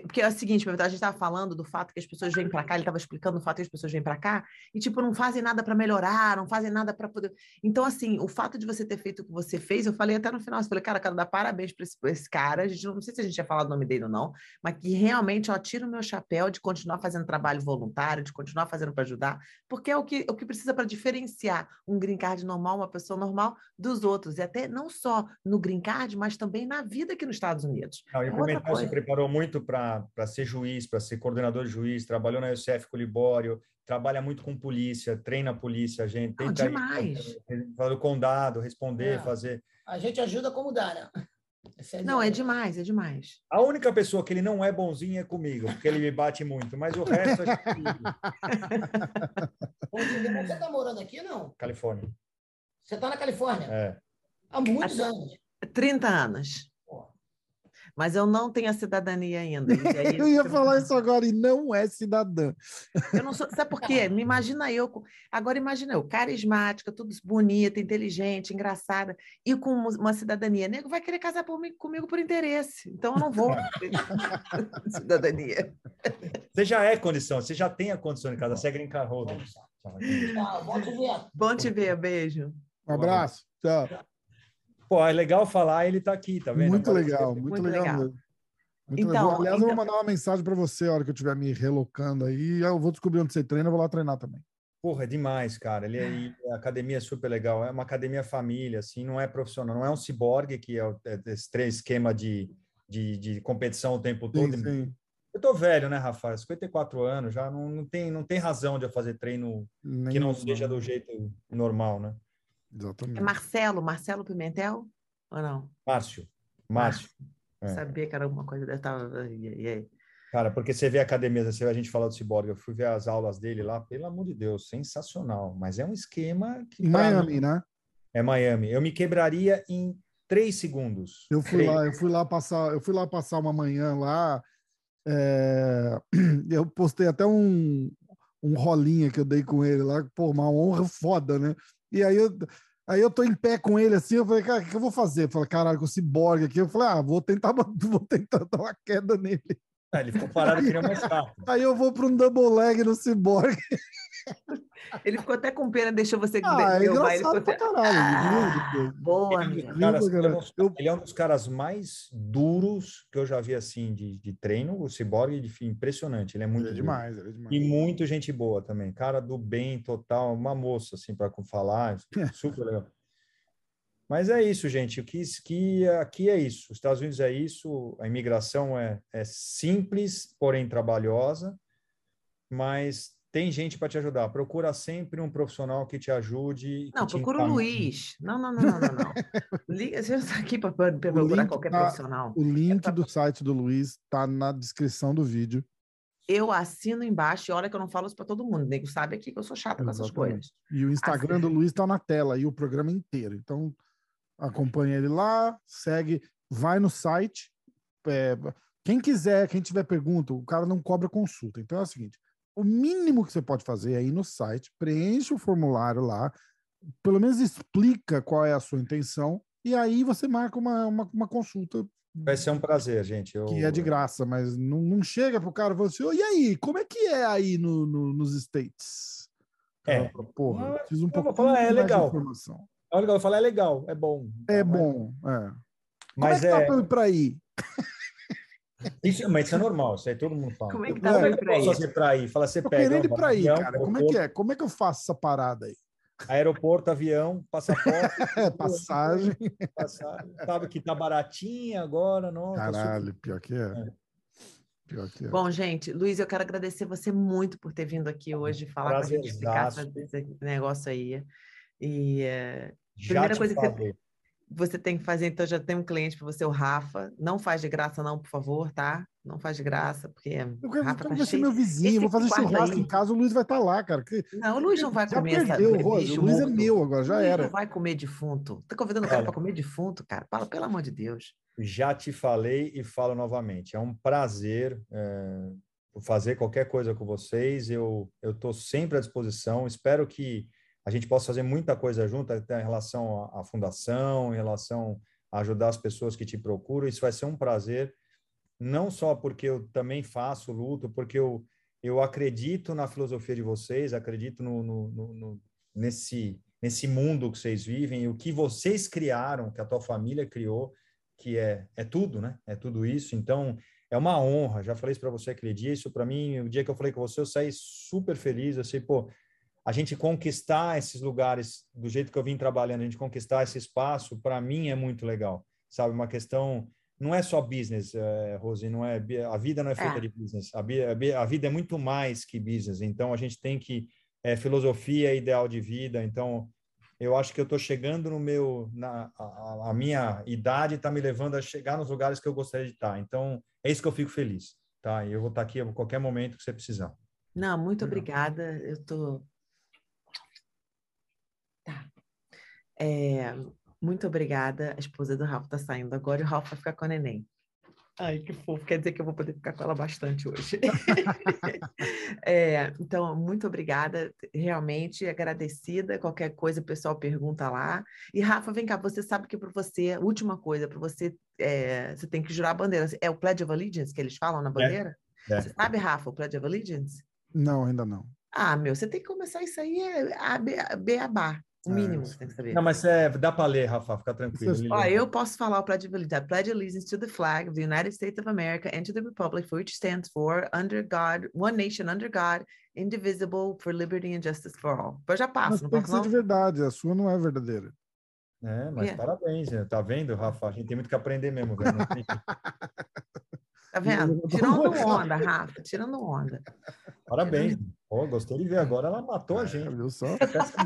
porque é o seguinte, a gente estava falando do fato que as pessoas vêm para cá, ele estava explicando o fato que as pessoas vêm para cá e, tipo, não fazem nada para melhorar, não fazem nada para poder. Então, assim, o fato de você ter feito o que você fez, eu falei até no final, eu falei, cara, quero dar parabéns para esse, esse, cara. A gente não, não, sei se a gente tinha falado o nome dele ou não, mas que realmente, ó, tira o meu chapéu de continuar fazendo trabalho voluntário, de continuar fazendo para ajudar, porque é o que, o que precisa para diferenciar um green card normal, uma pessoa normal, dos outros. E até não só no green card, mas também na vida aqui nos Estados Unidos. Não, e o é se preparou muito para para ser juiz, para ser coordenador de juiz, trabalhou na UCF com o Libório, trabalha muito com polícia, treina a polícia, a gente tem que demais. fazer o condado, responder, é. fazer. A gente ajuda como dá, né? É não, é demais, é demais. A única pessoa que ele não é bonzinho é comigo, porque ele me bate muito, mas o resto é Você está morando aqui não? Califórnia. Você está na Califórnia? É. Há muitos Há anos. 30 anos. Mas eu não tenho a cidadania ainda. E aí, Eu ia falar isso agora e não é cidadã. Eu não sou. Sabe por quê? Me imagina eu. com- Agora imagina eu, carismática, tudo bonita, inteligente, engraçada, e com uma- cidadania. Nego vai querer casar por mim- comigo por interesse. Então eu não vou cidadania. Você já é condição, você já tem a condição de casa, você é green card holder. Tá, bom te ver. Bom te ver, beijo. Um abraço. Tchau. Pô, é legal falar, ele tá aqui, tá vendo? Muito Agora legal, muito, Muito legal, legal. mesmo. Muito Então, legal. Aliás, eu vou então- mandar uma mensagem para você a hora que eu estiver me relocando aí. Eu vou descobrir onde você treina, eu vou lá treinar também. Porra, é demais, cara. Ele aí, a academia é super legal. É uma academia família, assim, não é profissional, não é um ciborgue, que é, o- é esse três esquema de, de, de competição o tempo Sim, todo. sim. Eu tô velho, né, Rafael? 54 anos, já não, não, tem, não tem razão de eu fazer treino que não seja do jeito normal, né? Exatamente. É Marcelo, Marcelo Pimentel? Ou não? Márcio, Márcio. É. Sabia que era alguma coisa dessa. Tava... E aí? Cara, porque você vê a academia, você vê a gente falar do ciborgue, eu fui ver as aulas dele lá, pelo amor de Deus, sensacional. Mas é um esquema que Em pra Miami, mim- né? é Miami. Eu me quebraria em três segundos. Eu fui Três. lá, eu fui lá passar, eu fui lá passar uma manhã lá. é, Eu postei até um, um rolinha que eu dei com ele lá, pô, uma honra foda, né? E aí eu, aí eu tô em pé com ele assim, eu falei, cara, o que eu vou fazer? Eu falei, caralho, com esse ciborgue aqui, eu falei, ah, vou tentar, vou tentar dar uma queda nele. Ah, ele ficou parado que nem uma estátua. Aí eu vou para um double leg no ciborgue. Ele ficou até com pena, deixou você Ah, é pra ficou- caralho. Ah? Boa, Ele é, um dos caras- Viu, ele é um dos- Eu- ele é um dos caras mais duros que eu já vi assim de, de treino. O Cyborg enfim, impressionante. Ele é muito Ele é demais, ele é demais. E muito gente boa também. Cara do bem total, uma moça, assim, para falar. Super legal. Mas é isso, gente. O que, que aqui é isso. Os Estados Unidos é isso. A imigração é, é simples, porém trabalhosa. Mas tem gente para te ajudar. Procura sempre um profissional que te ajude. Não, procura o. Luiz. Não, não, não, não, não. você está aqui para procurar qualquer tá- profissional. O link do site do Luiz tá na descrição do vídeo. Eu assino embaixo e olha que eu não falo isso para todo mundo. O nego sabe aqui que eu sou chata com essas Exatamente. coisas. E o Instagram do Luiz tá na tela e o programa inteiro. Então, acompanha ele lá, segue, vai no site. é, quem quiser, quem tiver pergunta, o cara não cobra consulta. Então é o seguinte: o mínimo que você pode fazer é ir no site, preenche o formulário lá, pelo menos explica qual é a sua intenção, e aí você marca uma, uma, uma consulta Vai ser um prazer, gente. Eu, que é de graça, mas não, não chega pro cara e fala assim, "Ô, e aí, como é que é aí no, no- nos States? Cara É. Porra, eu preciso um pouco falar, é legal. informação. É legal, eu falo, é legal, é bom. É bom, é. Mas como é que é, tá pra ir pra aí? Isso, mas isso é normal, isso aí todo mundo fala. Como é que É. tá é pra ir eu para posso aí? fazer para ir? Fala, você Tô pega querendo ir pra aí, avião, cara. Como é que é? Como é que eu faço essa parada aí? Aeroporto, avião, passaporte, É, passagem. passagem. Sabe que tá baratinha agora, não? tá super- Caralho, pior que é. Pior que é. Bom, gente, Luiz, eu quero agradecer você muito por ter vindo aqui hoje falar com a gente, explicar esse negócio aí. E Já primeira te coisa que você- falei. Você tem que fazer, então já tem um cliente para você, o Rafa. Não faz de graça, não, por favor, tá? Não faz de graça, porque Eu quero, Rafa tá vai ser cheio. meu vizinho, Esse vou fazer churrasco aí- em casa, o Luiz vai estar lá, cara. que- Não, o Luiz não vai já comer essa perdeu, Rose, bicho o Luiz é meu agora, já Luiz era. não vai comer defunto. Tá convidando o cara Olha. para comer defunto, cara. Fala, pelo amor de Deus. Já te falei e falo novamente. É um prazer é, fazer qualquer coisa com vocês. Eu eu estou sempre à disposição. Espero que a gente possa fazer muita coisa junto, até em relação à, à fundação, em relação a ajudar as pessoas que te procuram. Isso vai ser um prazer, não só porque eu também faço luto, porque eu eu acredito na filosofia de vocês, acredito no, no- no- no- nesse nesse mundo que vocês vivem, o que vocês criaram, que a tua família criou que é, é tudo, né? É tudo isso. Então, é uma honra. Já falei isso para você dia. Isso para mim, o dia que eu falei com você, eu saí super feliz. Eu sei, pô, a gente conquistar esses lugares do jeito que eu vim trabalhando, a gente conquistar esse espaço, para mim é muito legal. Sabe, uma questão não é só business, é, Rose, não é a vida não é feita É. de business. A, a vida é muito mais que business. Então, a gente tem que é, filosofia é ideal de vida. Então, eu acho que eu estou chegando no meu, na, a, a- minha idade está me levando a chegar nos lugares que eu gostaria de estar. Então, é isso que eu fico feliz, tá? E eu vou estar aqui a qualquer momento que você precisar. Não, muito obrigada. Eu tô. É, muito obrigada. A esposa do Ralph tá saindo agora e o Ralph vai ficar com a neném. Ai, que fofo. Quer dizer que eu vou poder ficar com ela bastante hoje. é, então, muito obrigada. Realmente agradecida. Qualquer coisa, o pessoal pergunta lá. E, Rafa, vem cá. Você sabe que para você, última coisa, para você, é, você tem que jurar a bandeira. É o Pledge of Allegiance que eles falam na bandeira? É. Você sabe, Rafa, o Pledge of Allegiance? Não, ainda não. Ah, meu, você tem que começar isso aí é a beabá. O é, mínimo você tem que saber. Não, mas é, dá para ler, Rafa, fica tranquilo. Ó, eu posso falar o pledge of allegiance. Pledge allegiance to the flag of the United States of America and to the republic for which stands for, under God, one nation under God, indivisible, for liberty and justice for all. Eu já passo, mas não tem que ser de verdade, a sua não é verdadeira. É, mas yeah. parabéns, né? tá vendo, Rafa? A gente tem muito que aprender mesmo, velho. Tá vendo? Tirando onda, Rafa, tirando onda. Parabéns. Pô, gostei de ver agora. Ela matou a é, gente. Viu só?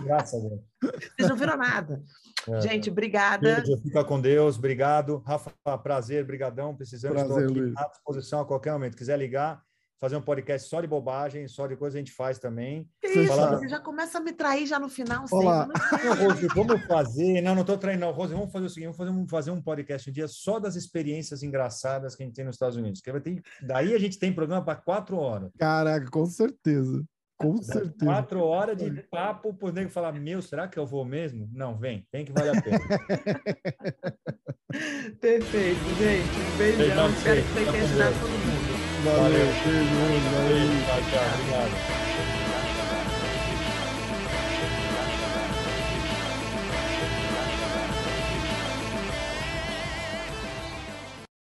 graça agora. Vocês não viram nada. É. Gente, obrigada. Beijo, fica com Deus. Obrigado. Rafa, prazer, brigadão. Precisamos prazer, estou aqui Luiz. à disposição a qualquer momento. Quiser ligar, fazer um podcast só de bobagem, só de coisa a gente faz também. Isso, Falar... você já começa a me trair já no final. Olá. Não, Rose, vamos fazer. Não, não estou traindo, não. Rose, vamos fazer o seguinte: vamos fazer um, fazer um podcast um dia só das experiências engraçadas que a gente tem nos Estados Unidos. Que vai ter... Daí a gente tem programa para quatro horas. Caraca, com certeza. Com certeza. Quatro horas de papo por nego falar: Meu, será que eu vou mesmo? Não, vem, vem que vale a pena. Perfeito, gente. Beijão. Espero que tenha ajudado todo mundo. Valeu, beijo, valeu. Tchau, tchau. Obrigado.